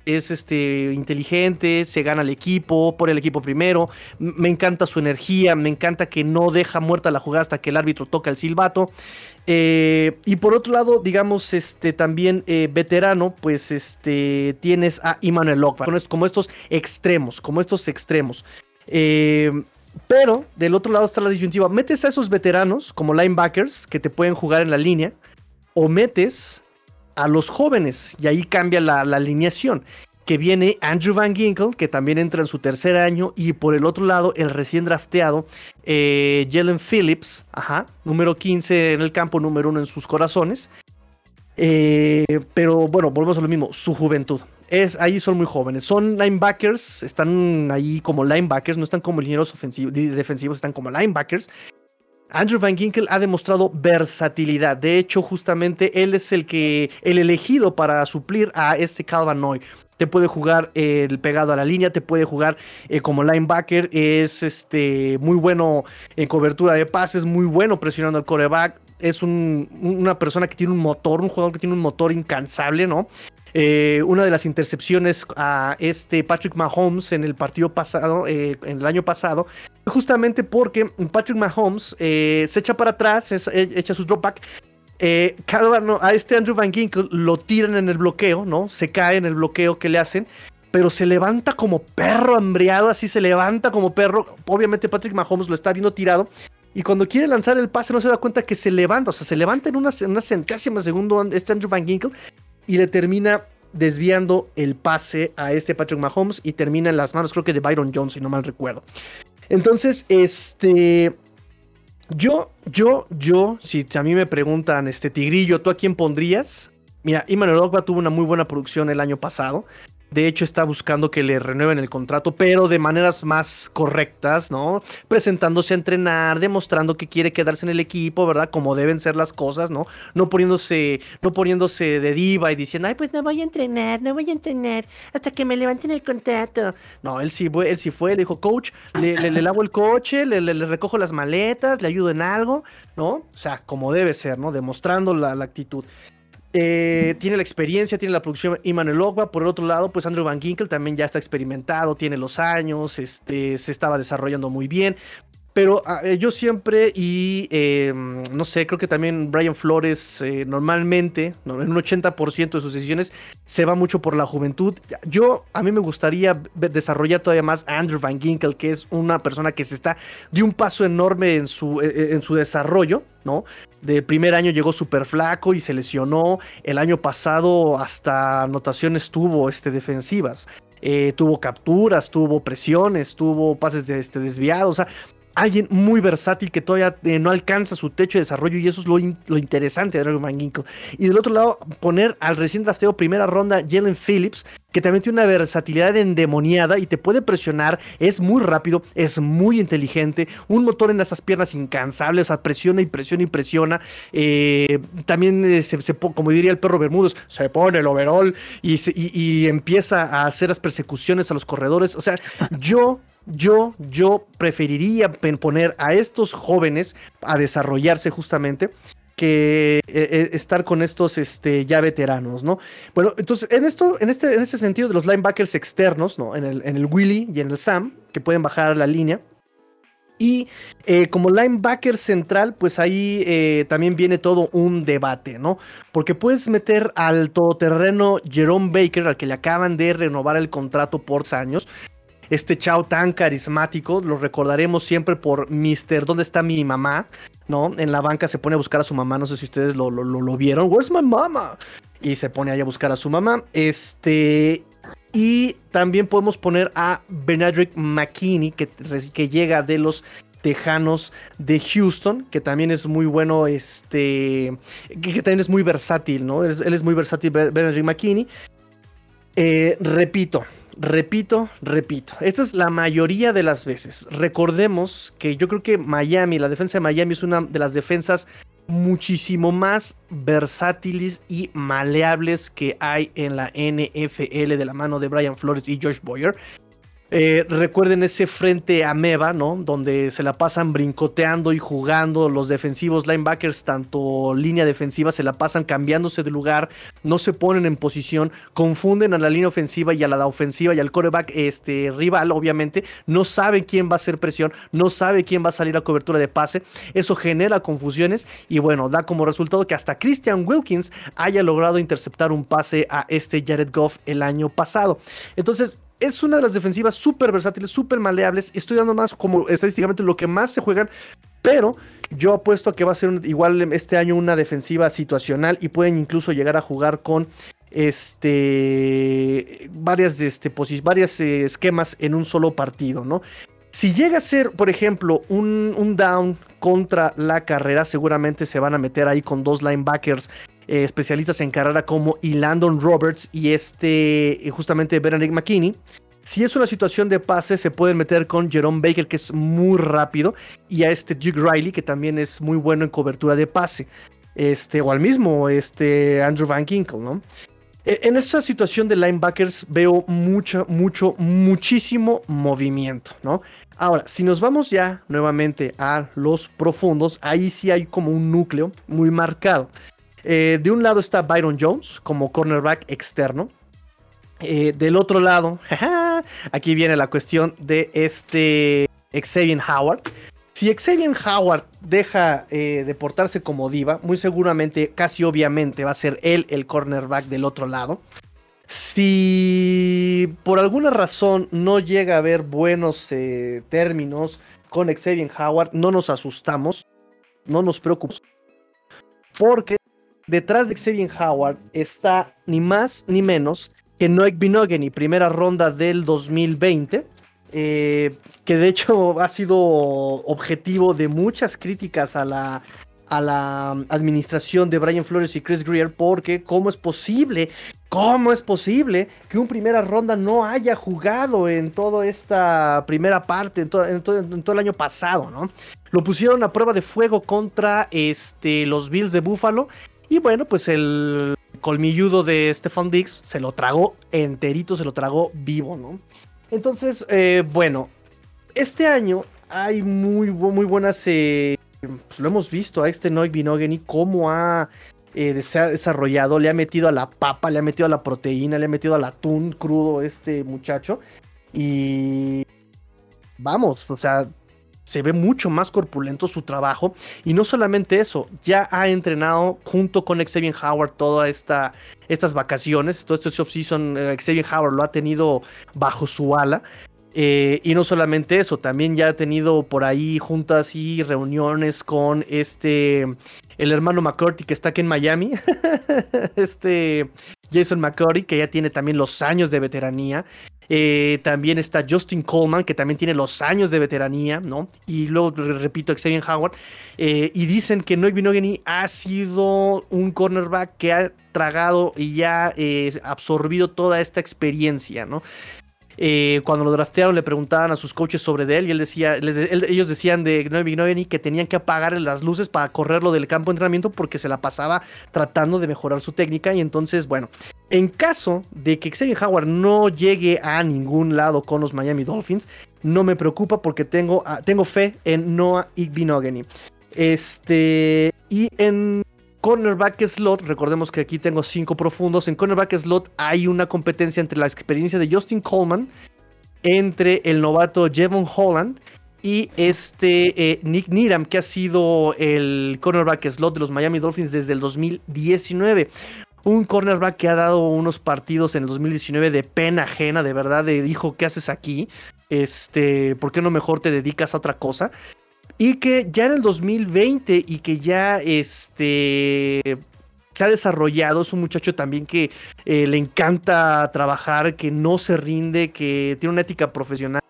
Es este inteligente, se gana el equipo, pone el equipo primero. Me encanta su energía, me encanta que no deja muerta la jugada hasta que el árbitro toca el silbato. Eh, y por otro lado, digamos, este también eh, veterano, pues este tienes a Emmanuel Locke, como estos extremos, como estos extremos. Eh, pero del otro lado está la disyuntiva. Metes a esos veteranos como linebackers que te pueden jugar en la línea o metes a los jóvenes y ahí cambia la, alineación. Que viene Andrew Van Ginkle, que también entra en su tercer año, y por el otro lado, el recién drafteado eh, Jalen Phillips, ajá, número 15 en el campo, número 1 en sus corazones. Eh, pero bueno, volvemos a lo mismo, su juventud es, ahí son muy jóvenes. Son linebackers, están ahí como linebackers, no están como linieros ofensivos, defensivos, están como linebackers. Andrew Van Ginkel ha demostrado versatilidad. De hecho, justamente él es el que el elegido para suplir a este Calvanoy. Te puede jugar el pegado a la línea, te puede jugar eh, como linebacker. Es este muy bueno en cobertura de pases, muy bueno presionando al coreback. Es una persona que tiene un motor, un jugador que tiene un motor incansable, ¿no? Eh, una de las intercepciones a este Patrick Mahomes en el partido pasado, eh, en el año pasado, justamente porque Patrick Mahomes eh, se echa para atrás, echa su dropback. a este Andrew Van Ginkle lo tiran en el bloqueo, ¿no? Se cae en el bloqueo que le hacen, pero se levanta como perro hambriado, así se levanta como perro. Obviamente Patrick Mahomes lo está viendo tirado. Y cuando quiere lanzar el pase no se da cuenta que se levanta, o sea, se levanta en una, una centésima segundo este Andrew Van Ginkle y le termina desviando el pase a este Patrick Mahomes y termina en las manos, creo que de Byron Jones, si no mal recuerdo. Entonces, este. Yo, yo, yo, si a mí me preguntan, este Tigrillo, ¿tú a quién pondrías? Mira, Iman Ogba tuvo una muy buena producción el año pasado. De hecho, está buscando que le renueven el contrato, pero de maneras más correctas, ¿no? Presentándose a entrenar, demostrando que quiere quedarse en el equipo, ¿verdad? Como deben ser las cosas, ¿no? No poniéndose, no poniéndose de diva y diciendo, ay, pues no voy a entrenar, no voy a entrenar hasta que me levanten el contrato. No, él sí, él sí fue, le dijo, coach, le, lavo el coche, le, recojo las maletas, le ayudo en algo, ¿no? O sea, como debe ser, ¿no? Demostrando la actitud. Eh, tiene la experiencia, tiene la producción Immanuel Ogba. Por el otro lado, pues Andrew Van Ginkel también ya está experimentado, tiene los años, este, se estaba desarrollando muy bien. Pero ah, eh, yo siempre, y em, no sé, creo que también Brian Flores eh, normalmente, en un 80% de sus decisiones, se va mucho por la juventud. Yo, a mí me gustaría desarrollar todavía más a Andrew Van Ginkel, que es una persona que se está de un paso enorme en su, e, e, en su desarrollo, ¿no? De primer año llegó súper flaco y se lesionó. El año pasado hasta anotaciones tuvo este, defensivas. Eh, tuvo capturas, tuvo presiones, tuvo pases de, este, desviados. O sea, alguien muy versátil que todavía eh, no alcanza su techo de desarrollo y eso es lo, lo interesante de Andrew Van Ginkle. Y del otro lado, poner al recién drafteo primera ronda Jalen Phillips, que también tiene una versatilidad endemoniada y te puede presionar, es muy rápido, es muy inteligente, un motor en esas piernas incansables, o sea, presiona y presiona y presiona. Eh, también, eh, se, como diría el perro Bermúdez, se pone el overall y, y empieza a hacer las persecuciones a los corredores. O sea, yo yo, yo preferiría poner a estos jóvenes a desarrollarse justamente que eh, eh, estar con estos este, ya veteranos, ¿no? Bueno, entonces, en esto, en este, en este sentido de los linebackers externos, ¿no? En el, en el Willy y en el Sam, que pueden bajar la línea. Y eh, como linebacker central, pues ahí también viene todo un debate, ¿no? Porque puedes meter al todoterreno Jerome Baker, al que le acaban de renovar el contrato por años, este chao tan carismático, lo recordaremos siempre por Mister, ¿dónde está mi mamá? ¿No? En la banca se pone a buscar a su mamá, no sé si ustedes lo, lo, vieron, ¿Where's my mama? Y se pone ahí a buscar a su mamá. Este, y también podemos poner a Benadryl McKinney, que, que llega de los Tejanos de Houston, que también es muy bueno, este, que, también es muy versátil, ¿no? Él es, muy versátil, Benadryl McKinney. Eh, repito, repito, repito. Esta es la mayoría de las veces. Recordemos que yo creo que Miami, la defensa de Miami es una de las defensas muchísimo más versátiles y maleables que hay en la NFL de la mano de Brian Flores y Josh Boyer. Eh, recuerden ese frente ameba, ¿no? Donde se la pasan brincoteando y jugando los defensivos linebackers, tanto línea defensiva, se la pasan cambiándose de lugar, no se ponen en posición, confunden a la línea ofensiva y a la ofensiva y al coreback este, rival, obviamente, no sabe quién va a hacer presión, no sabe quién va a salir a cobertura de pase, eso genera confusiones y bueno, da como resultado que hasta Christian Wilkins haya logrado interceptar un pase a este Jared Goff el año pasado. Entonces, es una de las defensivas súper versátiles, súper maleables. Estoy dando más como estadísticamente lo que más se juegan, pero yo apuesto a que va a ser igual este año una defensiva situacional y pueden incluso llegar a jugar con este varias este varias eh, esquemas en un solo partido, ¿no? Si llega a ser, por ejemplo, un, un down contra la carrera, seguramente se van a meter ahí con dos linebackers eh, especialistas en carrera como Landon Roberts y este, eh, justamente Benedict McKinney. Si es una situación de pase, se pueden meter con Jerome Baker, que es muy rápido, y a este Duke Riley, que también es muy bueno en cobertura de pase. Este, o al mismo este, Andrew Van Ginkle, ¿no? E, en esa situación de linebackers veo mucho, mucho, muchísimo movimiento, ¿no? Ahora, si nos vamos ya nuevamente a los profundos, ahí sí hay como un núcleo muy marcado. Eh, de un lado está Byron Jones como cornerback externo. Eh, del otro lado, aquí viene la cuestión de este Xavier Howard. Si Xavier Howard deja eh, de portarse como diva, muy seguramente, casi obviamente, va a ser él el cornerback del otro lado. Si por alguna razón no llega a haber buenos términos con Xavier Howard, no nos asustamos, no nos preocupamos, porque detrás de Xavier Howard está ni más ni menos que Noek Binogany, primera ronda del 2020. Eh, que de hecho ha sido objetivo de muchas críticas a la, a la administración de Brian Flores y Chris Greer porque cómo es posible, cómo es posible que un primera ronda no haya jugado en toda esta primera parte, en en todo, el año pasado, ¿no? Lo pusieron a prueba de fuego contra este, los Bills de Buffalo y bueno, pues el colmilludo de Stefan Dix se lo tragó enterito, se lo tragó vivo, ¿no? Entonces, eh, bueno, este año hay muy, muy buenas eh, pues lo hemos visto a este Noy Binogany cómo ha eh, desarrollado, le ha metido a la papa, le ha metido a la proteína, le ha metido al atún crudo este muchacho. Y vamos, o sea, se ve mucho más corpulento su trabajo. Y no solamente eso, ya ha entrenado junto con Xavier Howard todas esta, estas vacaciones. Todo este offseason, eh, Xavier Howard lo ha tenido bajo su ala. Eh, y no solamente eso, también ya ha tenido por ahí juntas y reuniones con este, el hermano McCurdy que está aquí en Miami, este Jason McCurdy que ya tiene también los años de veteranía. Eh, también está Justin Coleman, que también tiene los años de veteranía, ¿no? Y luego, repito, Xavier Howard. Eh, y dicen que Noy Binogany ha sido un cornerback que ha tragado y ya absorbido toda esta experiencia, ¿no? Eh, cuando lo draftearon le preguntaban a sus coaches sobre él y él decía, ellos decían de Noemi que tenían que apagar las luces para correrlo del campo de entrenamiento porque se la pasaba tratando de mejorar su técnica y entonces, bueno, en caso de que Xavier Howard no llegue a ningún lado con los Miami Dolphins, no me preocupa porque tengo, ah, tengo fe en Noah Igbinogany. Este, y en cornerback slot, recordemos que aquí tengo cinco profundos, en cornerback slot hay una competencia entre la experiencia de Justin Coleman, entre el novato Jevon Holland y este eh, Nick Needham, que ha sido el cornerback slot de los Miami Dolphins desde el 2019. Un cornerback que ha dado unos partidos en el 2019 de pena ajena, de verdad, de dijo, ¿qué haces aquí? Este, ¿por qué no mejor te dedicas a otra cosa? Y que ya en el 2020 y que ya este se ha desarrollado, es un muchacho también que eh, le encanta trabajar, que no se rinde, que tiene una ética profesional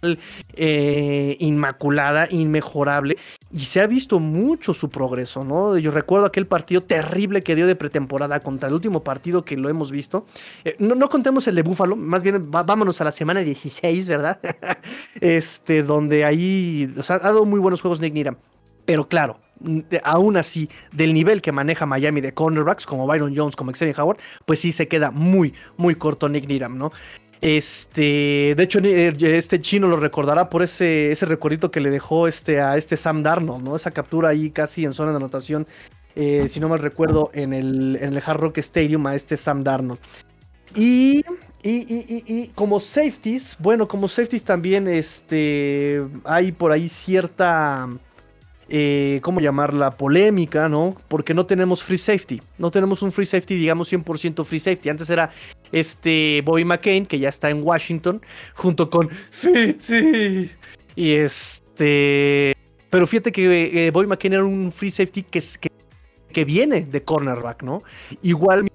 eh, inmaculada, inmejorable, y se ha visto mucho su progreso, ¿no? Yo recuerdo aquel partido terrible que dio de pretemporada contra el último partido que lo hemos visto. Eh, no, contemos el de Búfalo, más bien vámonos a la semana 16, ¿verdad? este, donde ahí, ha dado muy buenos juegos Nick Niram. Pero claro, aún así, del nivel que maneja Miami de cornerbacks, como Byron Jones, como Xavier Howard, pues sí se queda muy, muy corto Nick Niram, ¿no? Este, de hecho, eh, este chino lo recordará por ese, ese que le dejó este, a este Sam Darnold, ¿no? Esa captura ahí casi en zona de anotación, eh, si no mal recuerdo, en el, en el Hard Rock Stadium a este Sam Darnold. Y, y, y, y, como safeties, bueno, como safeties también este, hay por ahí cierta eh, ¿cómo llamarla? Polémica, ¿no? Porque no tenemos free safety. No tenemos un free safety, digamos 100% free safety. Antes era este Bobby McCain, que ya está en Washington, junto con Fitzy. Y este... Pero fíjate que eh, Bobby McCain era un free safety que, que, que viene de cornerback, ¿no? Igual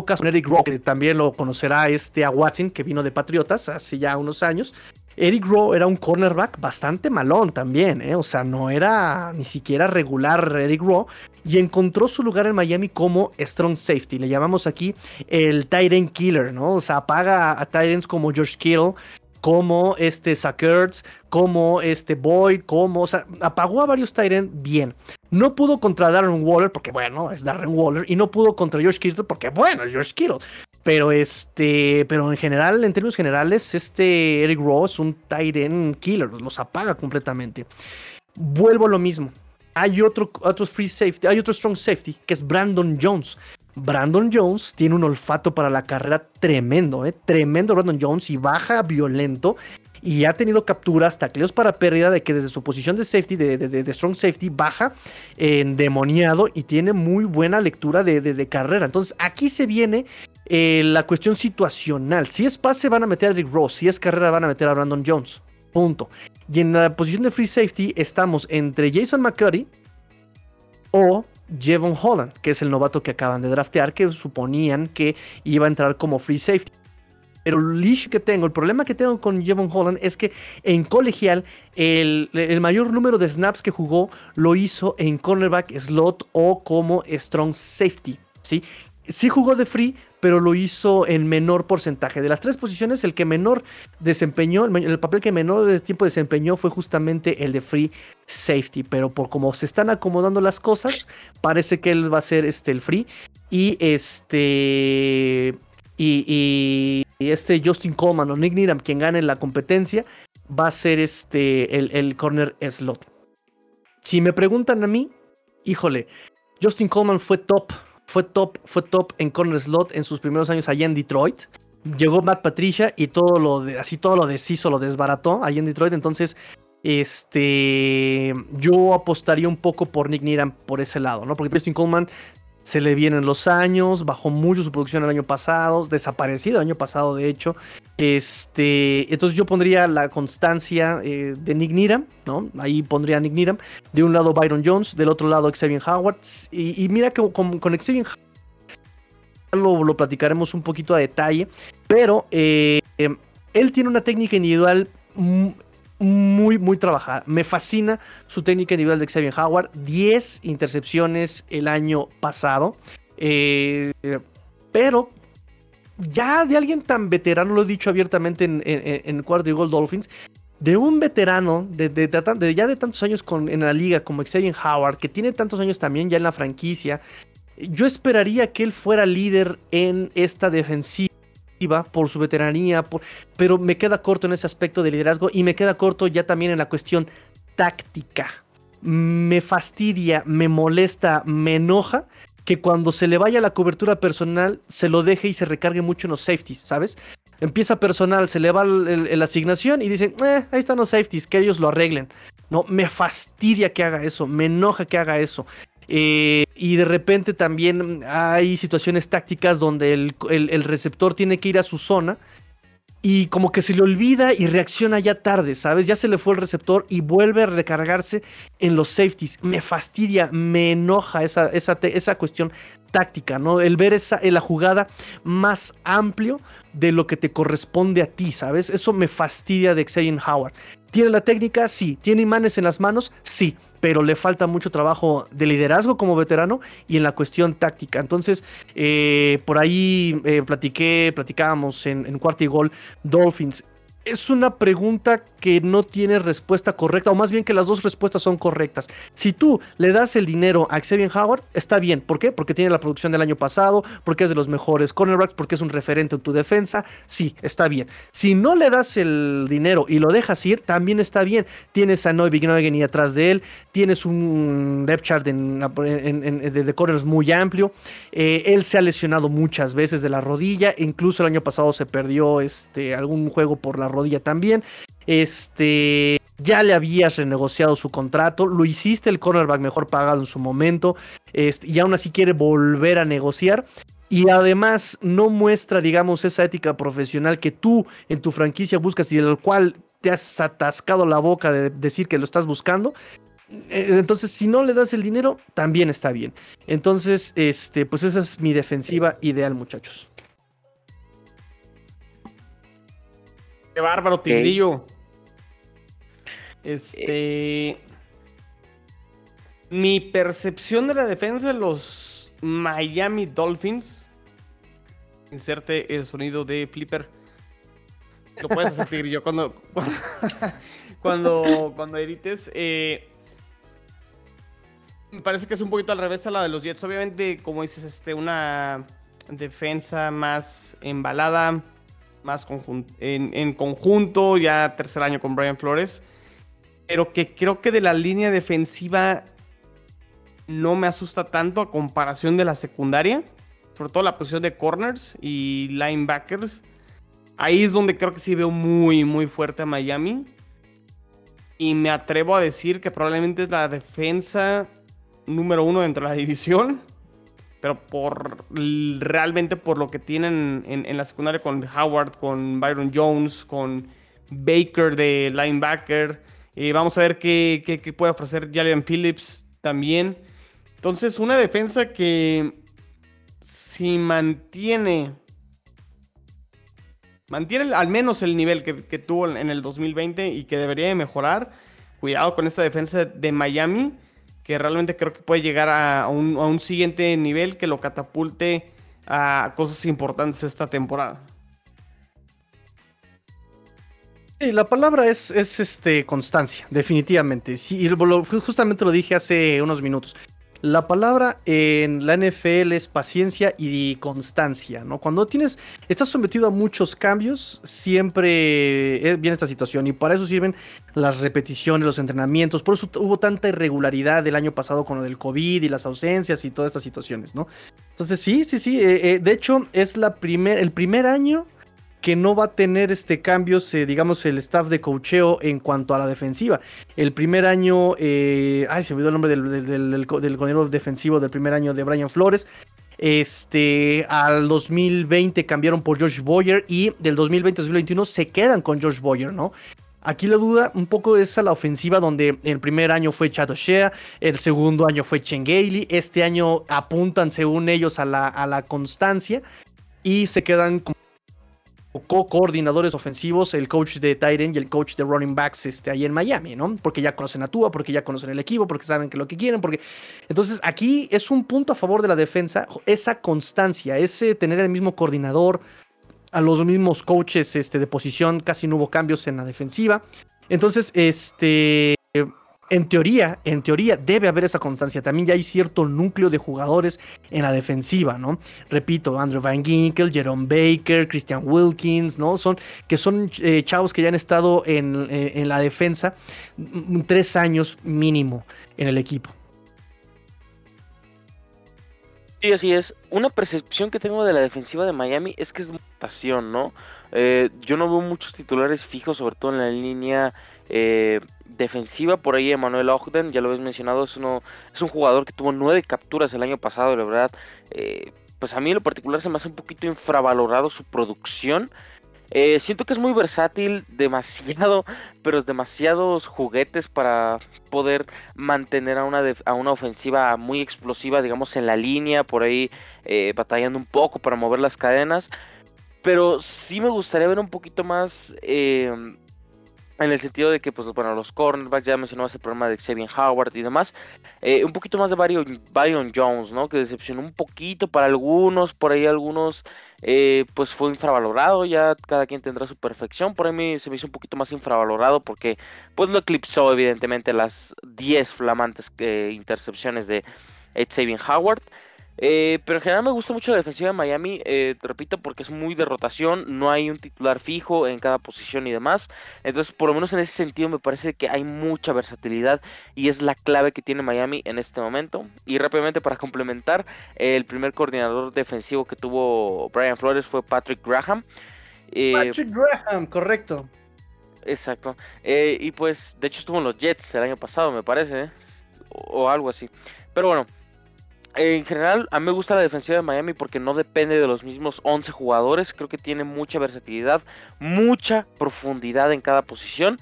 caso Eric Rock, que también lo conocerá este a Watson, que vino de Patriotas hace ya unos años. Eric Rowe era un cornerback bastante malón también, ¿eh? o sea, no era ni siquiera regular Eric Rowe y encontró su lugar en Miami como strong safety. Le llamamos aquí el tight killer, ¿no? O sea, apaga a tight como George Kittle, como este Sackerts, como este Boyd, como, o sea, apagó a varios tight bien. No pudo contra Darren Waller porque, bueno, es Darren Waller, y no pudo contra George Kittle porque, bueno, es George Kittle. Pero este, pero en general, en términos generales, este Eric Ross, un tight end killer, los apaga completamente. Vuelvo a lo mismo. Hay otro, otro free safety, hay otro strong safety, que es Brandon Jones. Brandon Jones tiene un olfato para la carrera tremendo, ¿eh? tremendo Brandon Jones y baja violento y ha tenido capturas, tacleos para pérdida de que desde su posición de safety, de, de, strong safety, baja endemoniado y tiene muy buena lectura de, carrera. Entonces aquí se viene eh, la cuestión situacional. Si es pase van a meter a Rick Ross, si es carrera van a meter a Brandon Jones. Punto. Y en la posición de free safety estamos entre Jason McCurdy o Jevon Holland, que es el novato que acaban de draftear, que suponían que iba a entrar como free safety. Pero el issue que tengo, el problema que tengo con Jevon Holland es que en colegial el, el, mayor número de snaps que jugó lo hizo en cornerback slot o como strong safety. ¿sí? sí jugó de free, pero lo hizo en menor porcentaje. De las tres posiciones, el que menor desempeñó, el, papel que menor de tiempo desempeñó fue justamente el de free safety. Pero por como se están acomodando las cosas, parece que él va a ser este, el free. Y este. Y, este Justin Coleman o Nick Needham, quien gane la competencia, va a ser este, el, el corner slot. Si me preguntan a mí, híjole, Justin Coleman fue top fue top, fue top en corner slot en sus primeros años allá en Detroit. Llegó Matt Patricia y todo lo de, así todo lo deshizo, lo desbarató allá en Detroit. Entonces, este, yo apostaría un poco por Nick Needham por ese lado, ¿no? Porque Justin Coleman se le vienen los años, bajó mucho su producción el año pasado, desaparecido el año pasado, de hecho. Este, entonces yo pondría la constancia eh, de Nick ¿no? Ahí pondría a Nick Needham. De un lado Byron Jones, del otro lado Xavier Howard. Y, mira que con, Xavier lo, lo, platicaremos un poquito a detalle, pero eh, él tiene una técnica individual muy, muy trabajada. Me fascina su técnica individual de Xavier Howard. 10 intercepciones el año pasado. Eh, pero ya de alguien tan veterano, lo he dicho abiertamente en, en, Cuarto y Gol Dolphins, de un veterano de, ya de tantos años en la liga como Xavier Howard, que tiene tantos años también ya en la franquicia, yo esperaría que él fuera líder en esta defensiva por su veteranía, pero me queda corto en ese aspecto de liderazgo y me queda corto ya también en la cuestión táctica. Me fastidia, me molesta, me enoja que cuando se le vaya la cobertura personal se lo deje y se recargue mucho en los safeties, ¿sabes? Empieza personal, se le va la asignación y dicen, eh, ahí están los safeties, que ellos lo arreglen. No, me fastidia que haga eso, me enoja que haga eso. Eh, y de repente también hay situaciones tácticas donde el, receptor tiene que ir a su zona y como que se le olvida y reacciona ya tarde, ¿sabes? Ya se le fue el receptor y vuelve a recargarse en los safeties. Me fastidia, me enoja esa, esa, esa cuestión táctica, ¿no? El ver esa, la jugada más amplio de lo que te corresponde a ti, ¿sabes? Eso me fastidia de Xavier Howard. ¿Tiene la técnica? Sí. ¿Tiene imanes en las manos? Sí pero le falta mucho trabajo de liderazgo como veterano y en la cuestión táctica. Entonces, eh, por ahí eh, platiqué, platicábamos en, en Cuarto y Gol Dolphins es una pregunta que no tiene respuesta correcta, o más bien que las dos respuestas son correctas. Si tú le das el dinero a Xavier Howard, está bien. ¿Por qué? Porque tiene la producción del año pasado, porque es de los mejores cornerbacks, porque es un referente en tu defensa. Sí, está bien. Si no le das el dinero y lo dejas ir, también está bien. Tienes a Noy Bignogen y atrás de él, tienes un depth chart de, corners muy amplio. Eh, él se ha lesionado muchas veces de la rodilla, incluso el año pasado se perdió este, algún juego por la rodilla también. Este, ya le habías renegociado su contrato, lo hiciste el cornerback mejor pagado en su momento, este, y aún así quiere volver a negociar. Y además no muestra, digamos, esa ética profesional que tú en tu franquicia buscas y del cual te has atascado la boca de decir que lo estás buscando. Eh, entonces, si no le das el dinero, también está bien. Entonces, este, pues esa es mi defensiva ideal, muchachos. Qué bárbaro, Tigrillo. Este. Mi percepción de la defensa de los Miami Dolphins. Inserte el sonido de Flipper. Lo puedes hacer, Tigrillo, cuando, cuando, cuando, edites. Eh, me parece que es un poquito al revés a la de los Jets. Obviamente, como dices, este, una defensa más embalada más en, conjunto, ya tercer año con Brian Flores, pero que creo que de la línea defensiva no me asusta tanto a comparación de la secundaria, sobre todo la posición de corners y linebackers. Ahí es donde creo que sí veo muy, muy fuerte a Miami. Y me atrevo a decir que probablemente es la defensa número uno dentro de la división pero por realmente por lo que tienen en, la secundaria con Howard, con Byron Jones, con Baker de linebacker. Eh, vamos a ver qué, puede ofrecer Jalen Phillips también. Entonces, una defensa que si mantiene mantiene al menos el nivel que, tuvo en el 2020 y que debería de mejorar. Cuidado con esta defensa de Miami, que realmente creo que puede llegar a un, siguiente nivel que lo catapulte a cosas importantes esta temporada. Sí, la palabra es, es este, constancia, definitivamente. Sí, justamente lo dije hace unos minutos. La palabra en la NFL es paciencia y constancia, ¿no? Cuando tienes, estás sometido a muchos cambios, siempre eh, viene esta situación y para eso sirven las repeticiones, los entrenamientos. Por eso hubo tanta irregularidad el año pasado con lo del COVID y las ausencias y todas estas situaciones, ¿no? Entonces sí, sí, sí. Eh, eh, de hecho, es la primer, el primer año que no va a tener este cambios, eh, digamos, el staff de cocheo en cuanto a la defensiva. El primer año, eh, ay, se me olvidó el nombre del, del, del, defensivo del primer año de Brian Flores. Este, al 2020 cambiaron por Josh Boyer y del 2020-2021 se quedan con Josh Boyer, ¿no? Aquí la duda un poco es a la ofensiva donde el primer año fue Chad Shea, el segundo año fue Chen este año apuntan según ellos a la, a la constancia y se quedan como co-coordinadores ofensivos, el coach de Tyren y el coach de running backs este, ahí en Miami, ¿no? Porque ya conocen a Tua, porque ya conocen el equipo, porque saben que lo que quieren, porque... Entonces aquí es un punto a favor de la defensa, esa constancia, ese tener el mismo coordinador, a los mismos coaches este, de posición, casi no hubo cambios en la defensiva. Entonces, este en teoría, en teoría debe haber esa constancia. También ya hay cierto núcleo de jugadores en la defensiva, ¿no? Repito, Andrew Van Ginkel, Jerome Baker, Christian Wilkins, ¿no? Son que son eh, chavos que ya han estado en, eh, la defensa tres años mínimo en el equipo. Sí, así es. Una percepción que tengo de la defensiva de Miami es que es mutación, ¿no? Eh, yo no veo muchos titulares fijos, sobre todo en la línea defensiva. Por ahí Emanuel Ogden, ya lo habéis mencionado, es, uno, es un jugador que tuvo nueve capturas el año pasado, la verdad. Eh, pues a mí en lo particular se me hace un poquito infravalorado su producción. Eh, siento que es muy versátil, demasiado, pero demasiados juguetes para poder mantener a una, a una ofensiva muy explosiva, digamos, en la línea, por ahí batallando un poco para mover las cadenas. Pero sí me gustaría ver un poquito más en el sentido de que, pues, bueno, los cornerbacks, ya mencionamos el problema de Xavier Howard y demás, eh, un poquito más de Byron, Jones, ¿no? Que decepcionó un poquito para algunos, por ahí algunos, eh, pues fue infravalorado, ya cada quien tendrá su perfección, por ahí se me hizo un poquito más infravalorado porque, pues, lo eclipsó evidentemente las 10 flamantes eh, intercepciones de Xavier Howard. Eh, pero en general me gusta mucho la defensiva de Miami, eh, te repito, porque es muy de rotación, no hay un titular fijo en cada posición y demás. Entonces, por lo menos en ese sentido, me parece que hay mucha versatilidad y es la clave que tiene Miami en este momento. Y rápidamente, para complementar, el primer coordinador defensivo que tuvo Brian Flores fue Patrick Graham. Eh, Patrick Graham, correcto. Exacto. y pues, de hecho, estuvo en los Jets el año pasado, me parece, o algo así. Pero bueno en general, a mí me gusta la defensiva de Miami porque no depende de los mismos 11 jugadores. Creo que tiene mucha versatilidad, mucha profundidad en cada posición.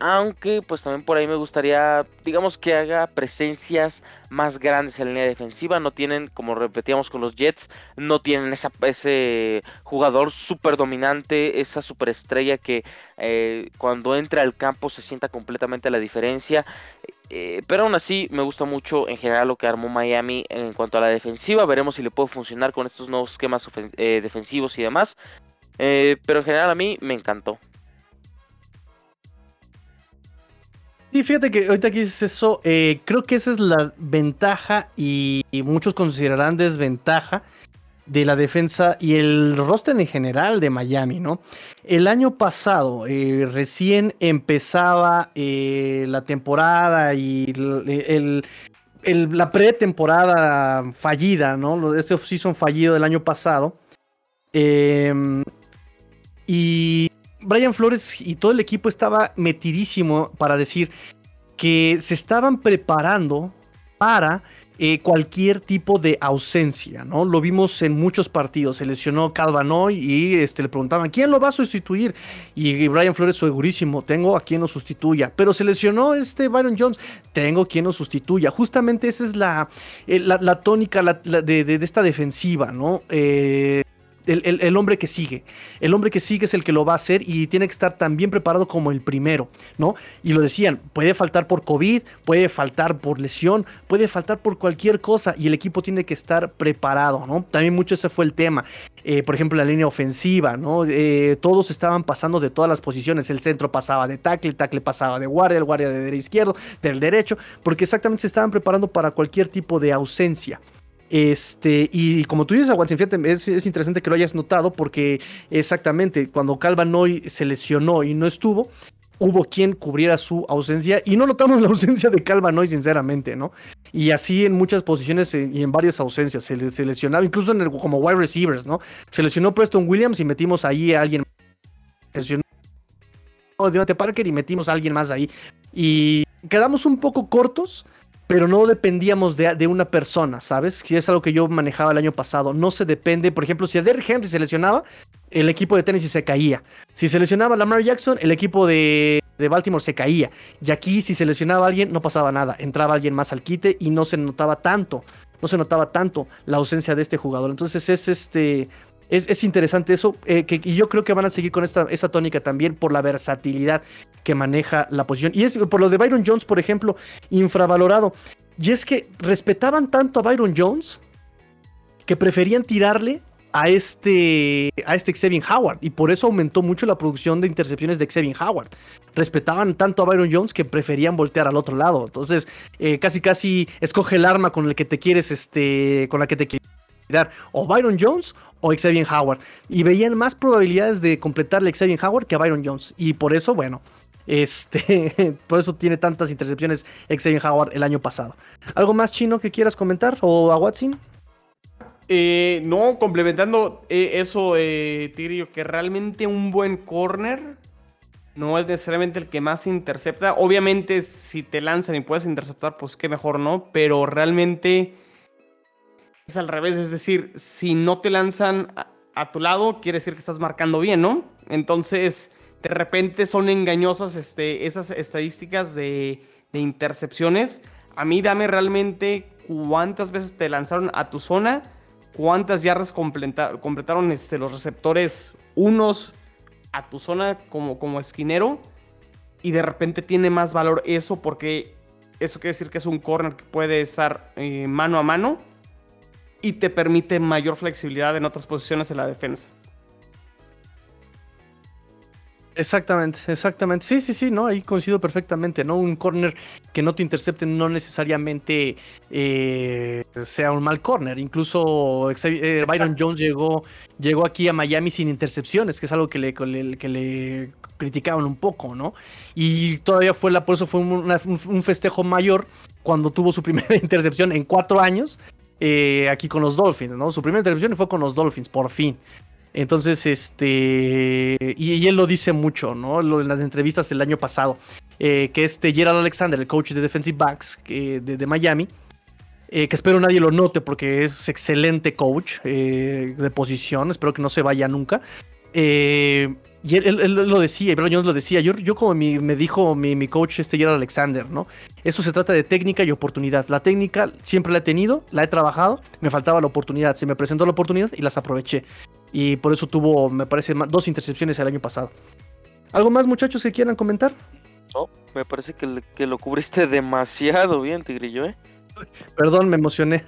Aunque pues también por ahí me gustaría, digamos que haga presencias más grandes en la línea defensiva. No tienen, como repetíamos con los Jets, no tienen ese jugador súper dominante, esa superestrella que eh, cuando entra al campo se sienta completamente la diferencia. Eh, pero aún así me gusta mucho en general lo que armó Miami en cuanto a la defensiva. Veremos si le puede funcionar con estos nuevos esquemas eh, defensivos y demás. pero en general a mí me encantó. Sí, fíjate que ahorita que dices eso, eh, creo que esa es la ventaja y, muchos considerarán desventaja de la defensa y el roster en general de Miami, ¿no? El año pasado eh, recién empezaba eh, la temporada y la pretemporada fallida, ¿no? Este season fallido del año pasado. Em, y Brian Flores y todo el equipo estaba metidísimo para decir que se estaban preparando para eh, cualquier tipo de ausencia, ¿no? Lo vimos en muchos partidos. Se lesionó Calvanoy y este, le preguntaban, ¿quién lo va a sustituir? Y Brian Flores, segurísimo, tengo a quien lo sustituya. Pero se lesionó este Byron Jones, tengo quien lo sustituya. Justamente esa es la, eh, la, tónica de, esta defensiva, ¿no? Eh, el, hombre que sigue. El hombre que sigue es el que lo va a hacer y tiene que estar tan bien preparado como el primero, ¿no? Y lo decían, puede faltar por COVID, puede faltar por lesión, puede faltar por cualquier cosa y el equipo tiene que estar preparado, ¿no? También mucho ese fue el tema. Eh, por ejemplo, la línea ofensiva, ¿no? Eh, todos estaban pasando de todas las posiciones. El centro pasaba de tackle, el tackle pasaba de guardia, el guardia de izquierdo, del derecho, porque exactamente se estaban preparando para cualquier tipo de ausencia. Este, y como tú dices, es, es, interesante que lo hayas notado porque exactamente cuando Calvanoy se lesionó y no estuvo, hubo quien cubriera su ausencia y no notamos la ausencia de Calvanoy, sinceramente, ¿no? Y así en muchas posiciones y en varias ausencias se, lesionaba, incluso en el, como wide receivers, ¿no? Se lesionó Preston Williams y metimos ahí a alguien. Se lesionó Parker y metimos a alguien más ahí. Y quedamos un poco cortos pero no dependíamos de, una persona, ¿sabes? Que es algo que yo manejaba el año pasado. No se depende, por ejemplo, si a Derrick Henry se lesionaba, el equipo de Tennessee se caía. Si se lesionaba Lamar Jackson, el equipo de, Baltimore se caía. Y aquí, si se lesionaba alguien, no pasaba nada. Entraba alguien más al quite y no se notaba tanto. No se notaba tanto la ausencia de este jugador. Entonces es este es, interesante eso, eh, que, y yo creo que van a seguir con esta, esta tónica también por la versatilidad que maneja la posición. Y es por lo de Byron Jones, por ejemplo, infravalorado. Y es que respetaban tanto a Byron Jones que preferían tirarle a este, a este Xavier Howard. Y por eso aumentó mucho la producción de intercepciones de Xavier Howard. Respetaban tanto a Byron Jones que preferían voltear al otro lado. Entonces, eh, casi casi escoge el arma con el que te quieres, este, con la que te quieres O Byron Jones o Xavier Howard. Y veían más probabilidades de completarle Xavier Howard que a Byron Jones. Y por eso, bueno, este, por eso tiene tantas intercepciones Xavier Howard el año pasado. ¿Algo más chino que quieras comentar? ¿O a Watson? Eh, no, complementando eh, eso, eh, que realmente un buen corner no es necesariamente el que más intercepta. Obviamente, si te lanzan y puedes interceptar, pues qué mejor, ¿no? Pero realmente es al revés, es decir, si no te lanzan a, tu lado, quiere decir que estás marcando bien, ¿no? Entonces, de repente son engañosas este, esas estadísticas de, intercepciones. A mí dame realmente cuántas veces te lanzaron a tu zona, cuántas yardas completaron este, los receptores unos a tu zona como, como esquinero. Y de repente tiene más valor eso porque eso quiere decir que es un corner que puede estar eh, mano a mano y te permite mayor flexibilidad en otras posiciones en la defensa. Exactamente, exactamente. Sí, sí, sí, no, ahí coincido perfectamente, ¿no? Un corner que no te intercepte no necesariamente eh, sea un mal corner. Incluso eh, Byron Jones llegó, llegó aquí a Miami sin intercepciones, que es algo que le, que le criticaban un poco, ¿no? Y todavía fue la, por eso fue un festejo mayor cuando tuvo su primera intercepción en cuatro años eh, aquí con los Dolphins, ¿no? Su primera intervención fue con los Dolphins, por fin. Entonces, este. Y, él lo dice mucho, ¿no? en las entrevistas del año pasado. Eh, que este Gerald Alexander, el coach de defensive backs de, Miami. Eh, que espero nadie lo note porque es excelente coach de posición. Espero que no se vaya nunca. Eh, y él, lo decía, y Jones lo decía. Yo, yo como me dijo mi, coach este Gerald Alexander, ¿no? Eso se trata de técnica y oportunidad. La técnica siempre la he tenido, la he trabajado, me faltaba la oportunidad. Se me presentó la oportunidad y las aproveché. Y por eso tuvo, me parece, dos intercepciones el año pasado. ¿Algo más, muchachos, que quieran comentar? No, me parece que, que lo cubriste demasiado bien, Tigrillo, ¿eh? Perdón, me emocioné.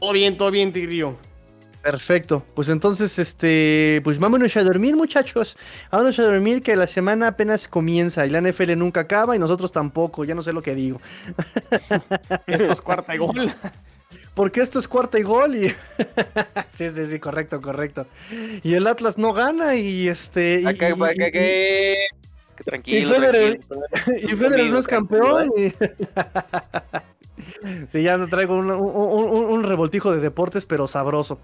todo bien, todo bien, Tigrillo. Perfecto, pues entonces, este, pues vámonos a dormir, muchachos. Vámonos a dormir que la semana apenas comienza y la NFL nunca acaba y nosotros tampoco, ya no sé lo que digo. esto es cuarta y gol. Porque esto es cuarta y gol y... sí, sí, sí, correcto, correcto. Y el Atlas no gana y este... Y, Tranquilo, y Federer, y Federer no es campeón. Y... sí, ya traigo un, un revoltijo de deportes, pero sabroso.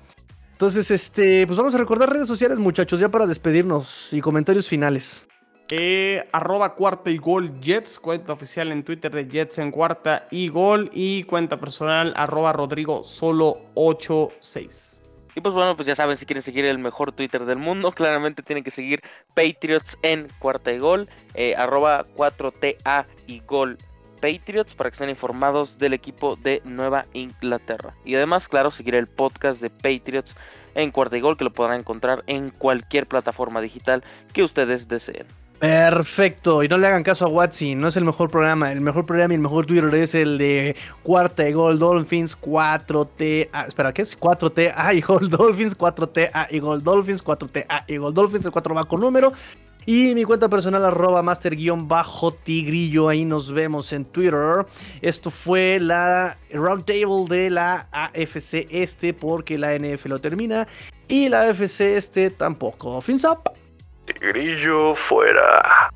Entonces, este, pues vamos a recordar redes sociales, muchachos, ya para despedirnos y comentarios finales. Eh, arroba cuarta y gol Jets, cuenta oficial en Twitter de Jets en cuarta y gol. Y cuenta personal arroba Rodrigo solo 86. Y pues bueno, pues ya saben, si quieren seguir el mejor Twitter del mundo, claramente tienen que seguir Patriots en cuarta y gol, eh, arroba 4TA y gol Patriots para que estén informados del equipo de Nueva Inglaterra. Y además, claro, seguir el podcast de Patriots en cuarta y gol que lo podrán encontrar en cualquier plataforma digital que ustedes deseen. Perfecto, y no le hagan caso a Watson, no es el mejor programa, el mejor programa y el mejor Twitter es el de Cuarta y Gol Dolphins 4T, ah, espera, ¿qué es? 4T, ah, y Gol Dolphins 4T, ah, y Gol Dolphins 4T, ah, y Gol Dolphins, el 4 va con número, y mi cuenta personal arroba master-tigrillo, ahí nos vemos en Twitter. Esto fue la roundtable de la AFC Este porque la NF lo termina y la AFC Este tampoco. Fins up. Tigrillo fuera.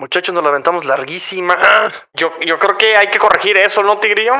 Muchachos, nos la aventamos larguísima. Yo, yo creo que hay que corregir eso, ¿no, Tigrillo?